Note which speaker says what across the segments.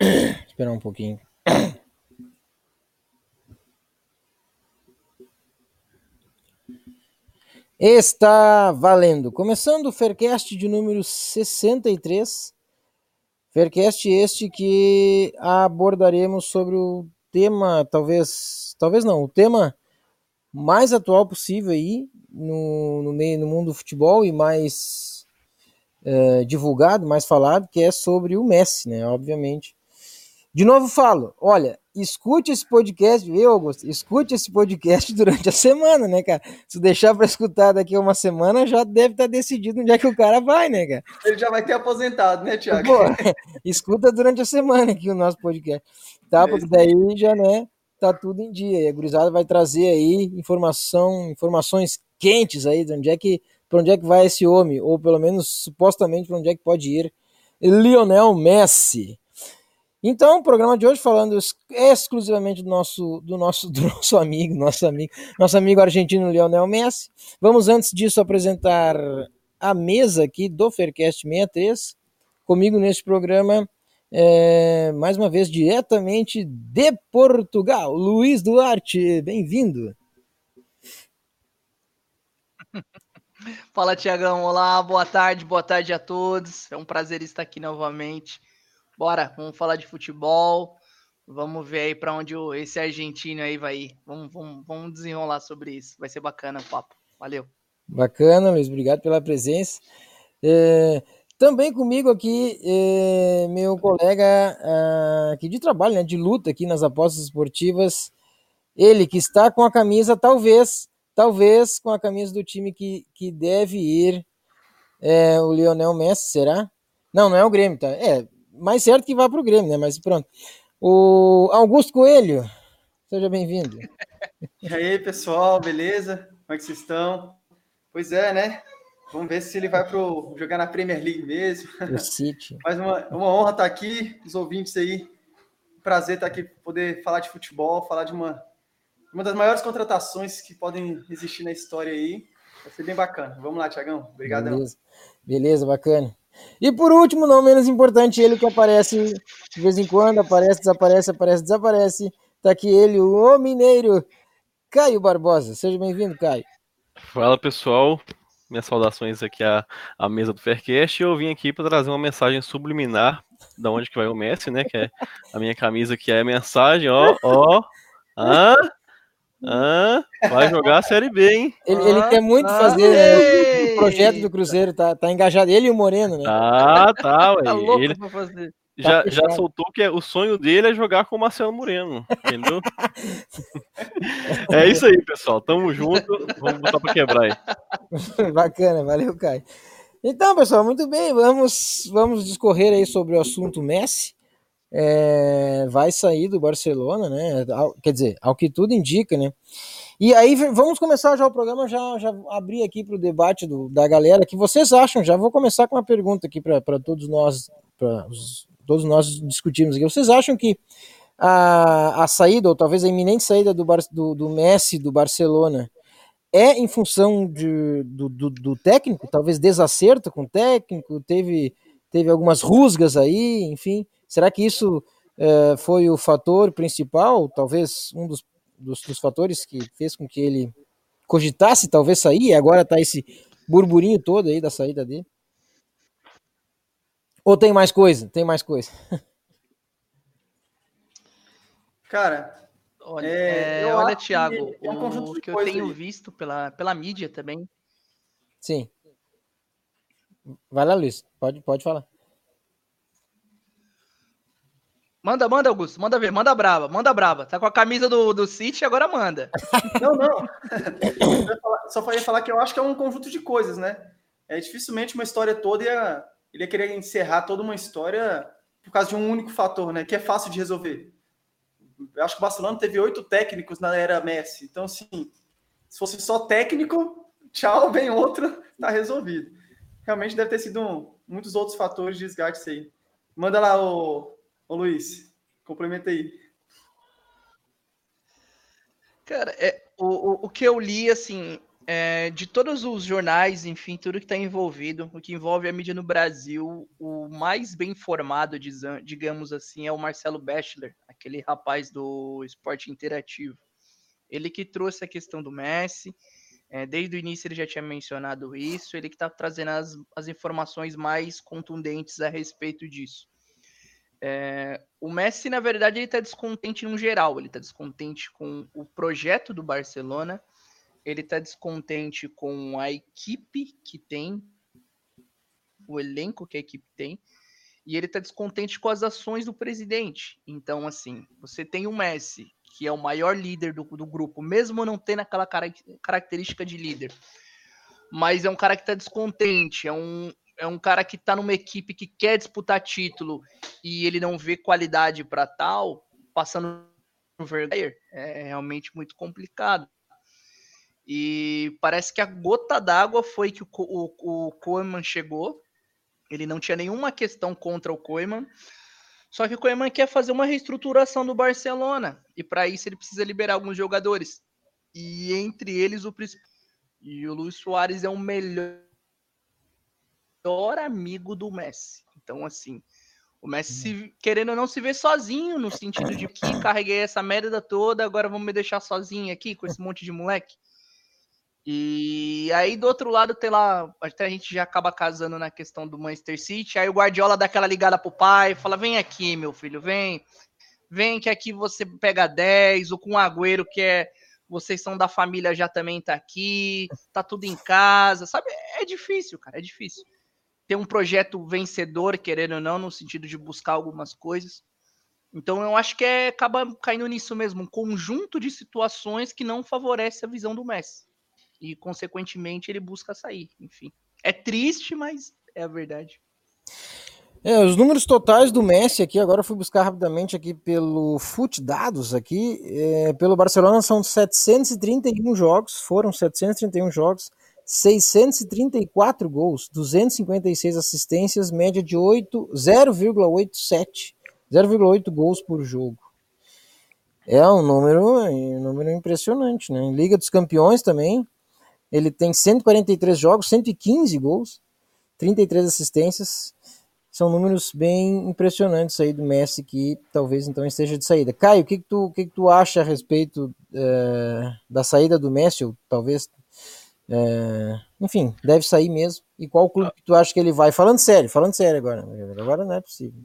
Speaker 1: Esperar um pouquinho. Está valendo. Começando o Faircast de número 63. Faircast este que abordaremos sobre o tema, talvez, talvez não, o tema mais atual possível aí no, no meio no mundo do futebol e mais é, divulgado, mais falado, que é sobre o Messi, né? Obviamente. De novo falo, olha, escute esse podcast, viu, Augusto? Escute esse podcast durante a semana, né, cara? Se deixar para escutar daqui a uma semana, já deve estar tá decidido onde é que o cara vai, né, cara?
Speaker 2: Ele já vai ter aposentado, né, Tiago?
Speaker 1: Pô, escuta durante a semana aqui o nosso podcast, tá? Porque daí já, né, tá tudo em dia. E a gurizada vai trazer aí informação, informações quentes aí de onde é que, para onde é que vai esse homem, ou pelo menos supostamente para onde é que pode ir Lionel Messi. Então, o programa de hoje falando exclusivamente do nosso, do nosso, do nosso amigo, nosso amigo, nosso amigo argentino Lionel Messi. Vamos antes disso apresentar a mesa aqui do Faircast 63. Comigo neste programa, é, mais uma vez diretamente de Portugal, Luiz Duarte, bem-vindo.
Speaker 3: Fala, Tiagão. Olá, boa tarde, boa tarde a todos. É um prazer estar aqui novamente Bora, vamos falar de futebol. Vamos ver aí para onde esse argentino aí vai ir. Vamos, vamos, vamos desenrolar sobre isso. Vai ser bacana o papo. Valeu.
Speaker 1: Bacana, Luiz. Obrigado pela presença. É, também comigo aqui, é, meu colega é, aqui de trabalho, né, de luta aqui nas apostas esportivas. Ele que está com a camisa, talvez, talvez com a camisa do time que, que deve ir, é, o Lionel Messi, será? Não, não é o Grêmio, tá? É, mais certo que vá para o Grêmio, né? Mas pronto. O Augusto Coelho, seja bem-vindo.
Speaker 2: E aí, pessoal, beleza? Como é que vocês estão? Pois é, né? Vamos ver se ele vai pro, jogar na Premier League mesmo.
Speaker 1: O City.
Speaker 2: Mas uma, uma honra estar aqui, os ouvintes aí. Prazer estar aqui, poder falar de futebol, falar de uma, uma das maiores contratações que podem existir na história aí. Vai ser bem bacana. Vamos lá, Tiagão. Obrigadão.
Speaker 1: Beleza. Beleza, bacana. E por último, não menos importante, ele que aparece de vez em quando, aparece, desaparece, aparece, desaparece. Tá aqui ele, o mineiro, Caio Barbosa. Seja bem-vindo, Caio.
Speaker 4: Fala pessoal, minhas saudações aqui à, à mesa do Faircast. Eu vim aqui para trazer uma mensagem subliminar da onde que vai o Messi, né? Que é a minha camisa que é a mensagem, ó, ó. Ah, ah, vai jogar a Série B, hein?
Speaker 1: Ele, ele quer muito ah, fazer né, o projeto do Cruzeiro, tá, tá engajado. Ele e o Moreno, né?
Speaker 4: Ah, tá, ué. Tá louco ele... pra fazer já, tá já soltou que é, o sonho dele é jogar com o Marcelo Moreno, entendeu? é isso aí, pessoal. Tamo junto. Vamos botar para quebrar aí.
Speaker 1: Bacana, valeu, Caio. Então, pessoal, muito bem. Vamos, vamos discorrer aí sobre o assunto Messi é, vai sair do Barcelona, né? Quer dizer, ao que tudo indica, né? E aí vamos começar já o programa, já, já abrir aqui para o debate do, da galera. que vocês acham? Já vou começar com uma pergunta aqui para todos nós, para todos nós discutirmos aqui. Vocês acham que a, a saída, ou talvez a iminente saída do, do, do Messi do Barcelona, é em função de, do, do, do, técnico, talvez desacerto com o técnico, teve, teve algumas rusgas aí, enfim. Será que isso é, foi o fator principal, talvez um dos, dos, dos, fatores que fez com que ele cogitasse talvez sair e agora está esse burburinho todo aí da saída dele? Ou tem mais coisa? Tem mais coisa.
Speaker 3: Cara, olha, é, é, olha Thiago, é um o que eu tenho aí. visto pela, pela mídia também.
Speaker 1: Sim. Vai lá, Luiz. Pode, pode falar.
Speaker 3: Manda, manda, Augusto. Manda ver. Manda brava. Manda brava. Tá com a camisa do, do City, agora manda.
Speaker 2: Não, não. Só ia falar que eu acho que é um conjunto de coisas, né? É dificilmente uma história toda ia, ele ia querer encerrar toda uma história por causa de um único fator, né? Que é fácil de resolver. Eu acho que o Barcelona teve oito técnicos na era Messi. Então, assim, se fosse só técnico, tchau, vem outro, tá resolvido. Realmente deve ter sido um, muitos outros fatores de desgaste aí. Manda lá o Ô Luiz, complementa aí.
Speaker 3: Cara, é, o, o, o que eu li, assim, é, de todos os jornais, enfim, tudo que está envolvido, o que envolve a mídia no Brasil, o mais bem informado, digamos assim, é o Marcelo Bachelor, aquele rapaz do esporte interativo. Ele que trouxe a questão do Messi, é, desde o início ele já tinha mencionado isso, ele que está trazendo as, as informações mais contundentes a respeito disso. É, o Messi, na verdade, ele está descontente no geral, ele está descontente com o projeto do Barcelona, ele está descontente com a equipe que tem, o elenco que a equipe tem, e ele está descontente com as ações do presidente. Então, assim, você tem o Messi, que é o maior líder do, do grupo, mesmo não tendo aquela cara, característica de líder. Mas é um cara que está descontente, é um, é um cara que está numa equipe que quer disputar título e ele não vê qualidade para tal, passando no verdadeiro, é realmente muito complicado. E parece que a gota d'água foi que o, o, o Koeman chegou. Ele não tinha nenhuma questão contra o Koeman. Só que o Koeman quer fazer uma reestruturação do Barcelona. E para isso ele precisa liberar alguns jogadores. E entre eles o. E o Luiz Soares é o melhor amigo do Messi. Então, assim, o Messi, se, querendo ou não, se vê sozinho, no sentido de que carreguei essa merda toda, agora vamos me deixar sozinho aqui com esse monte de moleque. E aí do outro lado tem lá, até a gente já acaba casando na questão do Manchester City, aí o Guardiola dá aquela ligada pro pai, fala: "Vem aqui, meu filho, vem. Vem que aqui você pega 10, ou com o Agüero que é vocês são da família já também tá aqui, tá tudo em casa, sabe? É difícil, cara, é difícil. Ter um projeto vencedor, querendo ou não, no sentido de buscar algumas coisas. Então eu acho que é, acaba caindo nisso mesmo, um conjunto de situações que não favorece a visão do Messi e, consequentemente, ele busca sair. Enfim, é triste, mas é a verdade.
Speaker 1: É, os números totais do Messi aqui, agora fui buscar rapidamente aqui pelo FUT Dados aqui, é, pelo Barcelona são 731 jogos, foram 731 jogos, 634 gols, 256 assistências, média de 0,87, 0,8 gols por jogo. É um número, um número impressionante, né? Liga dos Campeões também, ele tem 143 jogos, 115 gols, 33 assistências. São números bem impressionantes aí do Messi que talvez então esteja de saída. Caio, o que, que, tu, que, que tu acha a respeito é, da saída do Messi? Ou talvez, é, enfim, deve sair mesmo. E qual clube que tu acha que ele vai? Falando sério, falando sério agora. Agora não é possível.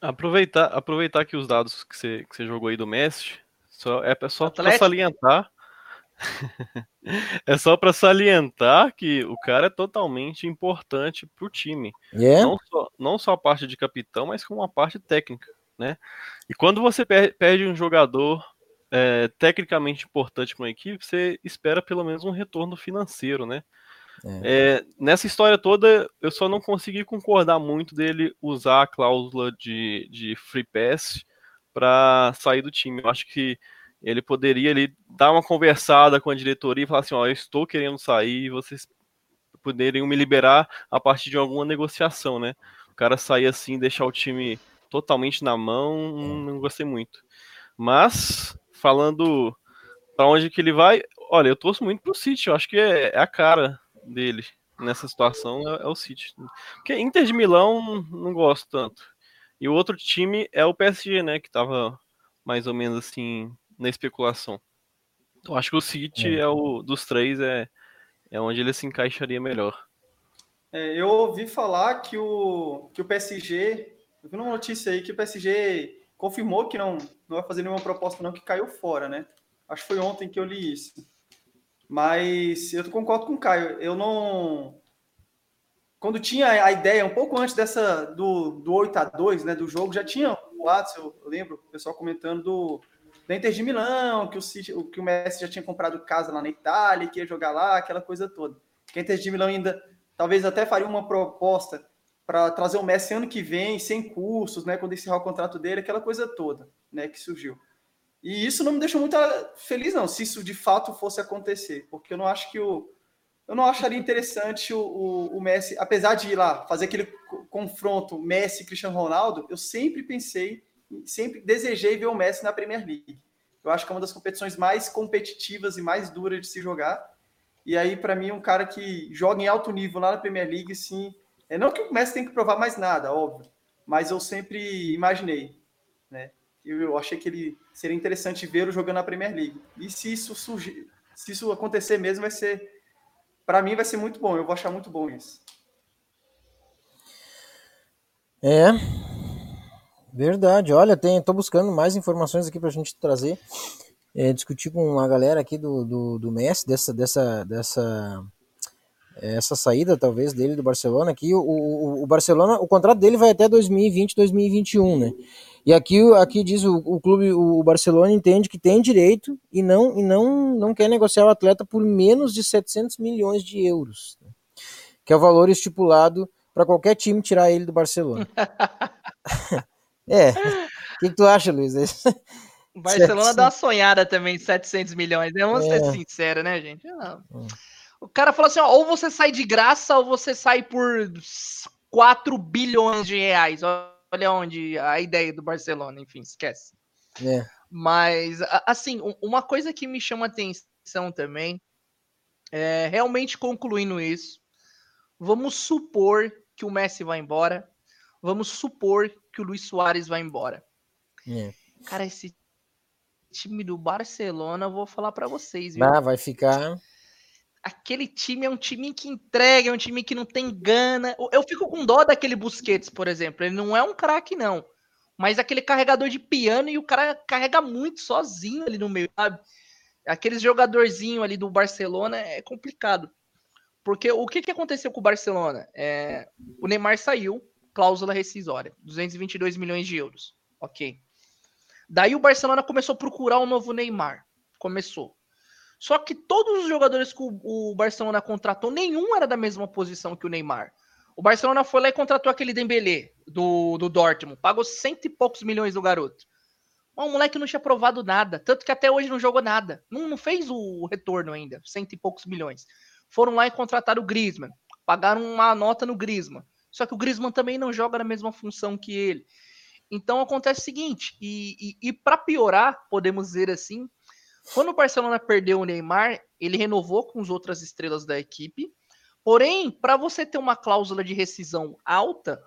Speaker 4: Aproveitar, aproveitar que os dados que você, que você jogou aí do Messi, só, é só para salientar é só para salientar que o cara é totalmente importante para o time.
Speaker 1: Yeah.
Speaker 4: Não, só, não só a parte de capitão, mas com uma parte técnica, né? E quando você perde um jogador é, tecnicamente importante para uma equipe, você espera pelo menos um retorno financeiro, né? É. É, nessa história toda, eu só não consegui concordar muito dele usar a cláusula de, de free pass para sair do time. Eu acho que ele poderia ali dar uma conversada com a diretoria e falar assim, ó, eu estou querendo sair, vocês poderiam me liberar a partir de alguma negociação, né? O cara sair assim, deixar o time totalmente na mão, não gostei muito. Mas falando para onde que ele vai, olha, eu torço muito pro City, eu acho que é, é a cara dele nessa situação é, é, o City. Porque Inter de Milão não gosto tanto. E o outro time é o PSG, né, que tava mais ou menos assim na especulação. Eu acho que o City é, é o dos três é, é onde ele se encaixaria melhor.
Speaker 2: É, eu ouvi falar que o, que o PSG, eu vi uma notícia aí que o PSG confirmou que não, não vai fazer nenhuma proposta não, que caiu fora, né? Acho que foi ontem que eu li isso. Mas eu concordo com o Caio. Eu não. Quando tinha a ideia, um pouco antes dessa do, do 8 a 2 né, do jogo, já tinha boatos, eu lembro, o pessoal comentando do, da Inter de Milão, que o, que o Messi já tinha comprado casa lá na Itália, que ia jogar lá, aquela coisa toda. Que a Inter de Milão ainda, talvez até faria uma proposta para trazer o Messi ano que vem, sem custos, né, quando encerrar o contrato dele, aquela coisa toda, né, que surgiu. E isso não me deixou muito feliz, não, se isso de fato fosse acontecer, porque eu não acho que o. Eu não acharia interessante o, o, o Messi, apesar de ir lá fazer aquele confronto Messi-Cristiano Ronaldo, eu sempre pensei sempre desejei ver o Messi na Premier League. Eu acho que é uma das competições mais competitivas e mais duras de se jogar. E aí, para mim, um cara que joga em alto nível lá na Premier League, sim. É não que o Messi tem que provar mais nada, óbvio, mas eu sempre imaginei, né? Eu achei que ele seria interessante ver o jogando na Premier League. E se isso surgir, se isso acontecer mesmo, vai ser para mim vai ser muito bom. Eu vou achar muito bom isso.
Speaker 1: É. Verdade. Olha, tem, tô buscando mais informações aqui pra gente trazer. É, discutir com a galera aqui do, do, do Messi, dessa, dessa, dessa essa saída talvez dele do Barcelona aqui o, o, o, Barcelona o contrato dele vai até 2020 2021 né e aqui aqui diz o, o clube o Barcelona entende que tem direito e não e não não quer negociar o atleta por menos de 700 milhões de euros né? que é o valor estipulado para qualquer time tirar ele do Barcelona é o que, que, tu acha Luiz
Speaker 3: o Barcelona dá uma sonhada também 700 milhões né? vamos é. ser sinceros né gente não. Hum. O cara falou assim: ó, ou você sai de graça ou você sai por 4 bilhões de reais. Olha onde a ideia do Barcelona, enfim, esquece. É. Mas, assim, uma coisa que me chama atenção também, é, realmente concluindo isso, vamos supor que o Messi vai embora, vamos supor que o Luiz Soares vai embora. É. Cara, esse time do Barcelona, eu vou falar para vocês,
Speaker 1: viu? Ah, vai ficar
Speaker 3: aquele time é um time que entrega, é um time que não tem gana. Eu fico com dó daquele Busquets, por exemplo. Ele não é um craque, não. Mas aquele carregador de piano e o cara carrega muito sozinho ali no meio, sabe? Aqueles jogadorzinho ali do Barcelona é complicado. Porque o que, que aconteceu com o Barcelona? É, o Neymar saiu, cláusula rescisória, 222 milhões de euros. Ok. Daí o Barcelona começou a procurar um novo Neymar. Começou. Só que todos os jogadores que o Barcelona contratou, nenhum era da mesma posição que o Neymar. O Barcelona foi lá e contratou aquele Dembélé do, do Dortmund. Pagou cento e poucos milhões do garoto. O moleque não tinha provado nada. Tanto que até hoje não jogou nada. Não, não fez o retorno ainda. Cento e poucos milhões. Foram lá e contrataram o Griezmann. Pagaram uma nota no Griezmann. Só que o Griezmann também não joga na mesma função que ele. Então acontece o seguinte, e, e, e para piorar, podemos dizer assim, quando o Barcelona perdeu o Neymar, ele renovou com as outras estrelas da equipe. Porém, para você ter uma cláusula de rescisão alta,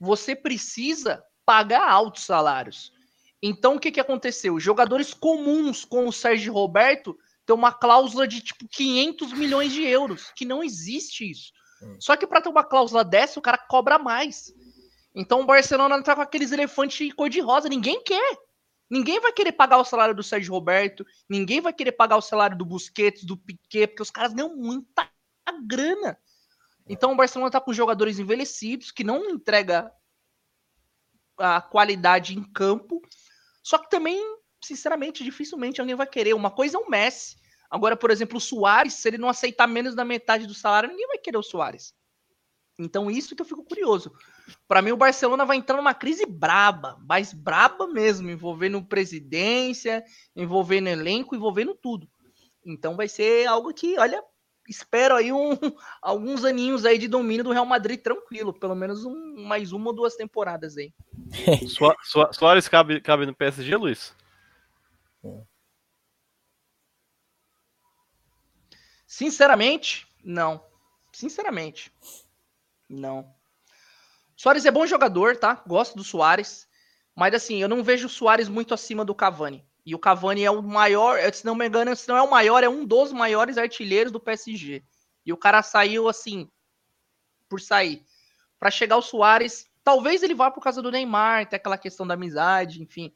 Speaker 3: você precisa pagar altos salários. Então, o que, que aconteceu? Jogadores comuns, como o Sérgio Roberto, tem uma cláusula de tipo 500 milhões de euros, que não existe isso. Hum. Só que para ter uma cláusula dessa, o cara cobra mais. Então o Barcelona tá com aqueles elefantes cor-de-rosa, ninguém quer. Ninguém vai querer pagar o salário do Sérgio Roberto, ninguém vai querer pagar o salário do Busquets, do Piquet, porque os caras ganham muita grana. Então o Barcelona tá com jogadores envelhecidos que não entrega a qualidade em campo. Só que também, sinceramente, dificilmente alguém vai querer. Uma coisa é o Messi. Agora, por exemplo, o Soares, se ele não aceitar menos da metade do salário, ninguém vai querer o Soares. Então, isso que eu fico curioso. Para mim, o Barcelona vai entrar numa crise braba, mas braba mesmo, envolvendo presidência, envolvendo elenco, envolvendo tudo. Então, vai ser algo que, olha, espero aí um, alguns aninhos aí de domínio do Real Madrid tranquilo, pelo menos um, mais uma ou duas temporadas aí.
Speaker 4: Soares cabe, cabe no PSG, Luiz?
Speaker 3: Sinceramente, não. Sinceramente. Não. Soares é bom jogador, tá? Gosto do Soares. Mas assim, eu não vejo o Soares muito acima do Cavani. E o Cavani é o maior, se não me engano, se não é o maior, é um dos maiores artilheiros do PSG. E o cara saiu assim, por sair. Para chegar o Soares, talvez ele vá por causa do Neymar, tem aquela questão da amizade, enfim.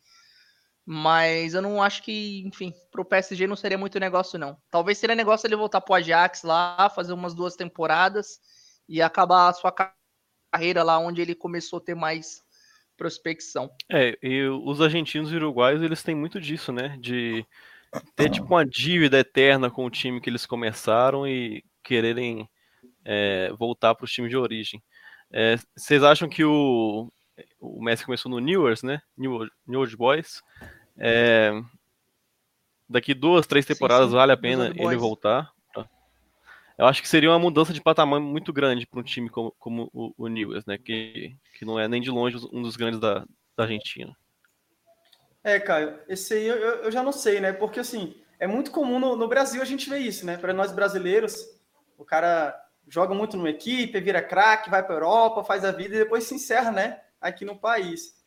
Speaker 3: Mas eu não acho que, enfim, pro PSG não seria muito negócio, não. Talvez seria negócio ele voltar pro Ajax lá, fazer umas duas temporadas e acabar a sua carreira lá onde ele começou a ter mais prospecção.
Speaker 4: É, e os argentinos e uruguaios, eles têm muito disso, né? De ter tipo uma dívida eterna com o time que eles começaram e quererem é, voltar para o time de origem. É, vocês acham que o, o Messi começou no Newers, né? New, New Old Boys. É, daqui duas, três temporadas sim, sim. vale a pena ele voltar? eu acho que seria uma mudança de patamar muito grande para um time como, como o, o Newell's, né? Que, que não é nem de longe um dos grandes da, da Argentina.
Speaker 2: É, Caio, esse aí eu, eu já não sei, né? Porque assim, é muito comum no, no Brasil a gente ver isso, né? Para nós brasileiros, o cara joga muito numa equipe, vira craque, vai para a Europa, faz a vida e depois se encerra, né? Aqui no país.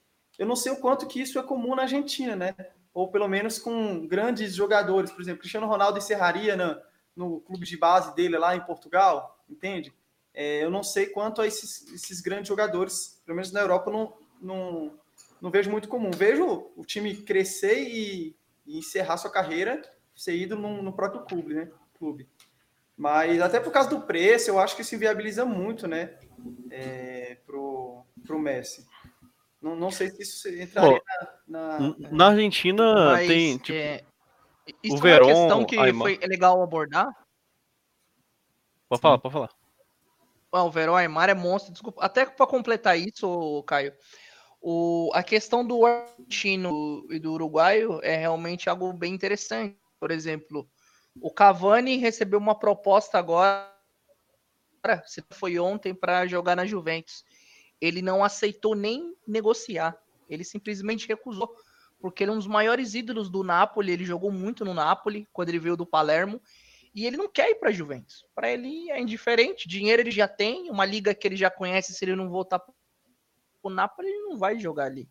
Speaker 2: Eu não sei o quanto que isso é comum na Argentina, né? Ou pelo menos com grandes jogadores, por exemplo, Cristiano Ronaldo encerraria no, no clube de base dele lá em Portugal, entende? É, eu não sei quanto a esses, esses, grandes jogadores, pelo menos na Europa, não, não, não vejo muito comum. Vejo o time crescer e, e encerrar sua carreira, ser ídolo no, no próprio clube, né? Clube. Mas até por causa do preço, eu acho que se viabiliza muito, né? É, pro, pro Messi. Não, não sei se isso entraria na,
Speaker 4: na, na. Argentina Mas, tem. Tipo, é,
Speaker 3: isso o é Verón, uma questão que foi é legal abordar.
Speaker 4: Pode falar, pode falar.
Speaker 3: o Verón Aymar é monstro. Desculpa. Até para completar isso, Caio. O, a questão do argentino e do uruguaio é realmente algo bem interessante. Por exemplo, o Cavani recebeu uma proposta agora, se foi ontem, para jogar na Juventus. Ele não aceitou nem negociar. Ele simplesmente recusou, porque ele é um dos maiores ídolos do Napoli. Ele jogou muito no Napoli quando ele veio do Palermo. E ele não quer ir para a Juventus. Para ele é indiferente. Dinheiro ele já tem, uma liga que ele já conhece. Se ele não voltar para o Napoli, ele não vai jogar ali.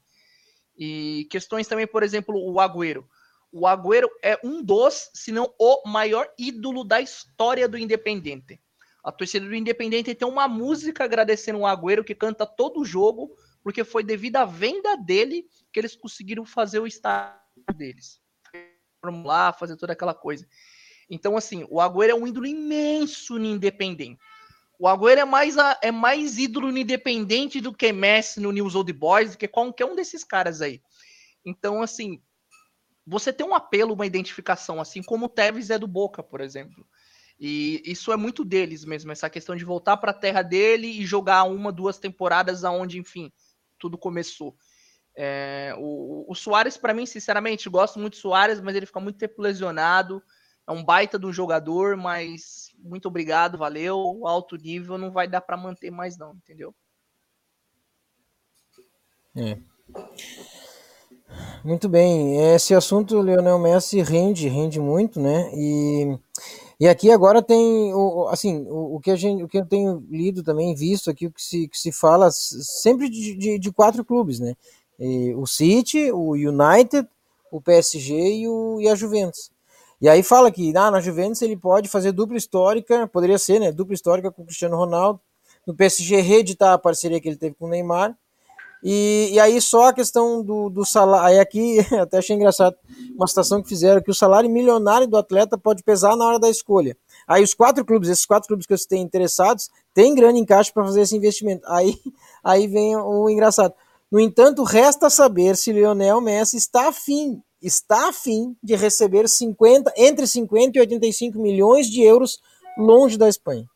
Speaker 3: E questões também, por exemplo, o Agüero. O Agüero é um dos, se não o maior ídolo da história do Independente. A torcida do Independente tem uma música agradecendo o Agüero que canta todo o jogo, porque foi devido à venda dele que eles conseguiram fazer o estádio deles. Lá, fazer toda aquela coisa. Então, assim, o Agüero é um ídolo imenso no Independente. O Agüero é mais, a, é mais ídolo no Independente do que Messi no News Old Boys, do que qualquer um desses caras aí. Então, assim, você tem um apelo, uma identificação, assim como o Tevez é do Boca, por exemplo. E isso é muito deles mesmo, essa questão de voltar para a terra dele e jogar uma, duas temporadas aonde, enfim, tudo começou. É, o, o Soares, para mim, sinceramente, gosto muito do Soares, mas ele fica muito tempo lesionado. É um baita do jogador, mas muito obrigado, valeu. Alto nível não vai dar para manter mais, não, entendeu?
Speaker 1: É. Muito bem, esse assunto Leonel Messi rende, rende muito, né? E, e aqui agora tem o, assim, o, o, que a gente, o que eu tenho lido também, visto aqui, o que se, que se fala sempre de, de, de quatro clubes, né? E, o City, o United, o PSG e, o, e a Juventus. E aí fala que ah, na Juventus ele pode fazer dupla histórica, poderia ser, né? Dupla histórica com o Cristiano Ronaldo. No PSG reeditar a parceria que ele teve com o Neymar e, e aí só a questão do, do salário. Aí aqui até achei engraçado uma situação que fizeram que o salário milionário do atleta pode pesar na hora da escolha. Aí os quatro clubes, esses quatro clubes que eu citei interessados, têm grande encaixe para fazer esse investimento. Aí, aí vem o engraçado. No entanto, resta saber se Lionel Messi está afim, está afim de receber 50, entre 50 e 85 milhões de euros longe da Espanha.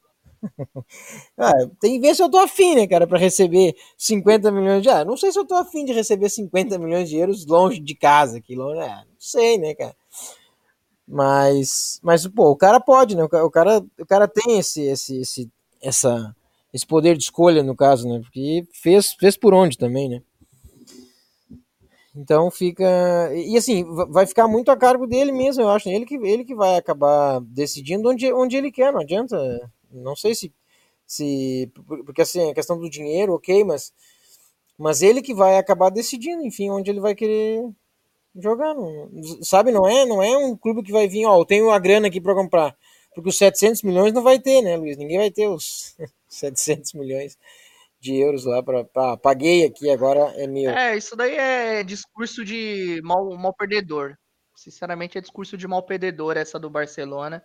Speaker 1: Ah, tem que ver se eu tô afim, né, cara, para receber 50 milhões de. Ah, não sei se eu tô afim de receber 50 milhões de euros longe de casa, aqui longe. Ah, não sei, né, cara. Mas, mas pô, o cara pode, né? O cara, o cara tem esse, esse, esse, essa, esse poder de escolha no caso, né? Porque fez, fez por onde também, né? Então fica. E assim, vai ficar muito a cargo dele mesmo, eu acho. Ele que, ele que vai acabar decidindo onde, onde ele quer, não adianta não sei se. se porque assim, a questão do dinheiro, ok, mas. Mas ele que vai acabar decidindo, enfim, onde ele vai querer jogar. Não, sabe, não é, não é um clube que vai vir, ó, eu tenho a grana aqui para comprar. Porque os 700 milhões não vai ter, né, Luiz? Ninguém vai ter os 700 milhões de euros lá para paguei aqui, agora é meu.
Speaker 3: É, isso daí é discurso de mal, mal perdedor. Sinceramente, é discurso de mal perdedor essa do Barcelona.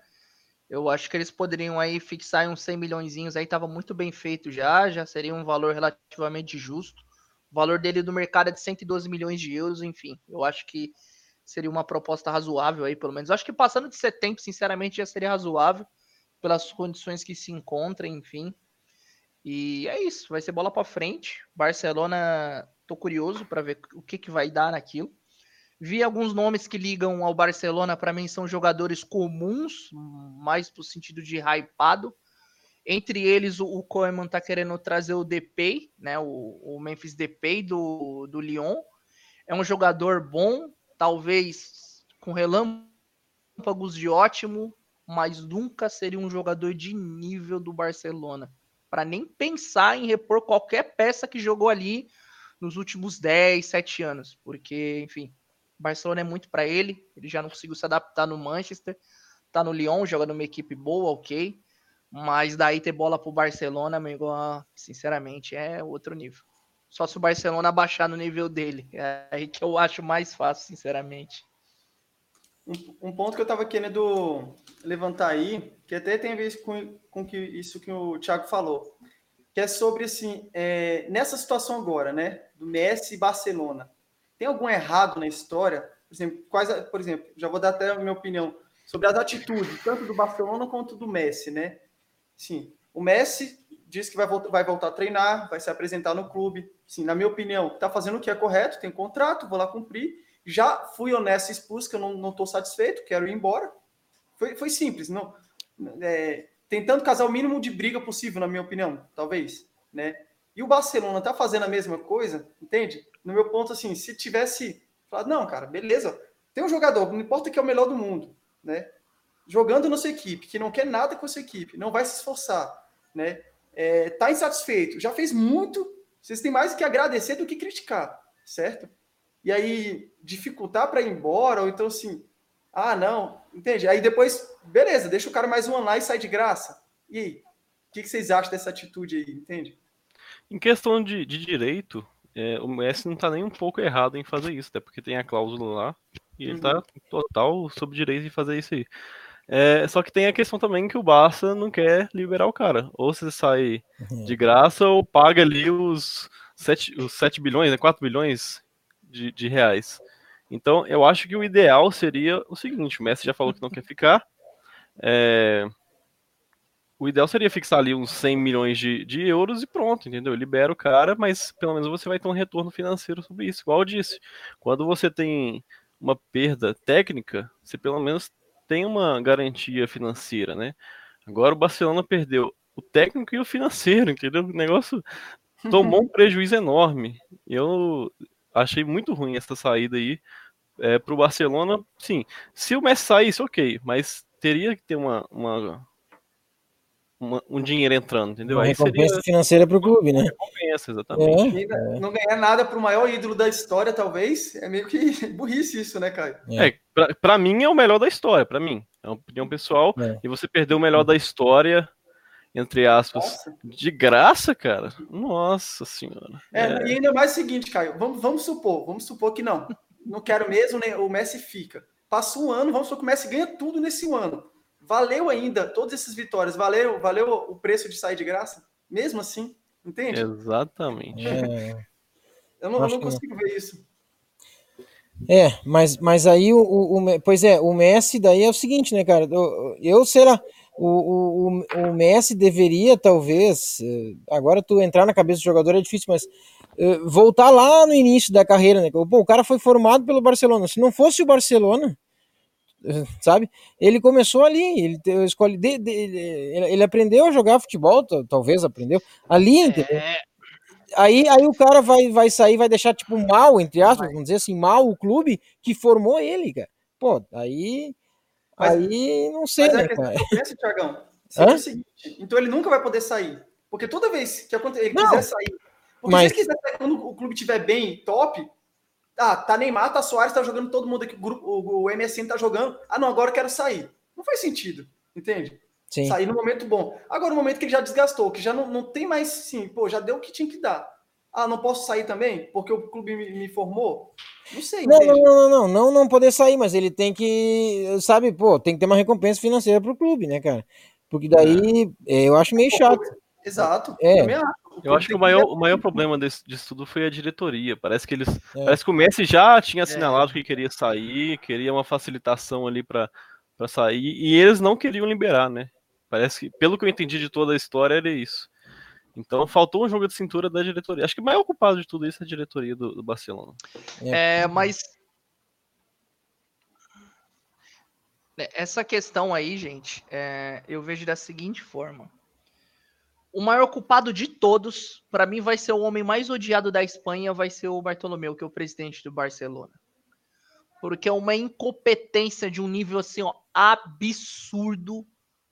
Speaker 3: Eu acho que eles poderiam aí fixar uns 100 milhões aí, tava muito bem feito já, já seria um valor relativamente justo. O valor dele do mercado é de 112 milhões de euros, enfim. Eu acho que seria uma proposta razoável aí, pelo menos. Eu acho que passando de 70, sinceramente, já seria razoável pelas condições que se encontra, enfim. E é isso, vai ser bola para frente. Barcelona, tô curioso para ver o que, que vai dar naquilo. Vi alguns nomes que ligam ao Barcelona, para mim são jogadores comuns, mais no sentido de hypado. Entre eles, o, Koeman tá querendo trazer o Depay, né, o, o Memphis Depay do, do Lyon. É um jogador bom, talvez com relâmpagos de ótimo, mas nunca seria um jogador de nível do Barcelona. Para nem pensar em repor qualquer peça que jogou ali nos últimos 10, 7 anos, porque, enfim, o Barcelona é muito para ele, ele já não conseguiu se adaptar no Manchester, tá no Lyon, joga numa equipe boa, ok, mas daí ter bola pro Barcelona, amigo, sinceramente, é outro nível. Só se o Barcelona baixar no nível dele. É aí que eu acho mais fácil, sinceramente.
Speaker 2: Um, um ponto que eu estava querendo levantar aí, que até tem a ver com, com que, isso que o Thiago falou, que é sobre, assim, é, nessa situação agora, né, do Messi e Barcelona, tem algum errado na história? Por exemplo, quais, por exemplo, já vou dar até a minha opinião sobre as atitudes, tanto do Barcelona quanto do Messi, né? Sim, o Messi diz que vai voltar, vai voltar a treinar, vai se apresentar no clube. Sim, na minha opinião, está fazendo o que é correto, tem contrato, vou lá cumprir. Já fui honesto e expulso, que eu não estou satisfeito, quero ir embora. Foi, foi simples, não, é, tentando casar o mínimo de briga possível, na minha opinião, talvez, né? E o Barcelona está fazendo a mesma coisa, entende? No meu ponto, assim, se tivesse falado, não, cara, beleza, tem um jogador, não importa que é o melhor do mundo, né? Jogando na sua equipe, que não quer nada com a sua equipe, não vai se esforçar, né? É, tá insatisfeito, já fez muito, vocês têm mais que agradecer do que criticar, certo? E aí, dificultar para ir embora, ou então assim, ah, não, entende? Aí depois, beleza, deixa o cara mais um ano lá e sai de graça. E aí? O que, que vocês acham dessa atitude aí, entende?
Speaker 4: Em questão de, de direito, é, o Messi não tá nem um pouco errado em fazer isso, até porque tem a cláusula lá e ele tá uhum. total sob direito de fazer isso aí. É, só que tem a questão também que o Barça não quer liberar o cara. Ou você sai uhum. de graça ou paga ali os 7, os 7 bilhões, né, 4 bilhões de, de reais. Então eu acho que o ideal seria o seguinte: o Messi já falou que não quer ficar. É, o ideal seria fixar ali uns 100 milhões de, de euros e pronto, entendeu? Libera o cara, mas pelo menos você vai ter um retorno financeiro sobre isso. Igual eu disse, quando você tem uma perda técnica, você pelo menos tem uma garantia financeira, né? Agora o Barcelona perdeu o técnico e o financeiro, entendeu? O negócio tomou um prejuízo enorme. Eu achei muito ruim essa saída aí é, para o Barcelona. Sim, se o Messi saísse, ok, mas teria que ter uma, uma, uma um dinheiro entrando, entendeu?
Speaker 1: Uma aí recompensa seria... financeira para o clube, né?
Speaker 2: Recompensa, exatamente. É, Não ganhar nada para o maior ídolo da história, talvez, é meio que burrice isso, né, Caio?
Speaker 4: É, é para mim é o melhor da história, para mim. É uma opinião pessoal. É. E você perdeu o melhor da história, entre aspas, Nossa. de graça, cara. Nossa senhora.
Speaker 2: É, é, e ainda mais o seguinte, Caio. Vamos, vamos supor, vamos supor que não. Não quero mesmo, né? O Messi fica. Passa um ano, vamos supor que o Messi ganha tudo nesse um ano. Valeu ainda todas essas vitórias? Valeu, valeu o preço de sair de graça? Mesmo assim, entende?
Speaker 4: Exatamente.
Speaker 2: É. Eu não, eu não consigo ver isso.
Speaker 1: É, mas, mas aí o, o, o, Pois é, o Messi daí é o seguinte, né, cara? Eu, eu sei lá, o, o, o Messi deveria, talvez. Eh, agora tu entrar na cabeça do jogador é difícil, mas eh, voltar lá no início da carreira, né? Pô, o cara foi formado pelo Barcelona. Se não fosse o Barcelona, sabe? Ele começou ali, ele escolhe, de, de, ele aprendeu a jogar futebol, talvez aprendeu ali, entendeu? É, aí, aí o cara vai, vai sair, vai deixar, tipo, mal, entre aspas, vamos dizer assim, mal o clube que formou ele, cara. Pô, aí. Mas, aí não sei, né, cara?
Speaker 2: Pensa, Thiagão. É o seguinte, então ele nunca vai poder sair. Porque toda vez que ele não, quiser sair. Porque mas... se ele quiser sair quando o clube estiver bem, top. Ah, tá Neymar, tá Soares, tá jogando todo mundo aqui, o, grupo, o, o MSN tá jogando. Ah, não, agora eu quero sair. Não faz sentido, entende? Sim. Sair no momento bom. Agora, no momento que ele já desgastou, que já não, não tem mais, sim, pô, já deu o que tinha que dar. Ah, não posso sair também? Porque o clube me, me formou? Não sei.
Speaker 1: Não, não, não, não, não, não poder sair, mas ele tem que, sabe, pô, tem que ter uma recompensa financeira pro clube, né, cara? Porque daí é. eu acho meio chato.
Speaker 2: Exato.
Speaker 1: É.
Speaker 4: Eu, acho que o maior, o maior problema desse, disso tudo foi a diretoria. Parece que eles. É. Parece que o Messi já tinha assinalado é. que queria sair, queria uma facilitação ali para sair, e eles não queriam liberar, né? Parece que, pelo que eu entendi de toda a história, era isso. Então faltou um jogo de cintura da diretoria. Acho que o maior culpado de tudo isso é a diretoria do, do Barcelona.
Speaker 3: É, mas. Essa questão aí, gente, é, eu vejo da seguinte forma. O maior culpado de todos, para mim, vai ser o homem mais odiado da Espanha, vai ser o Bartolomeu, que é o presidente do Barcelona. Porque é uma incompetência de um nível assim, ó, absurdo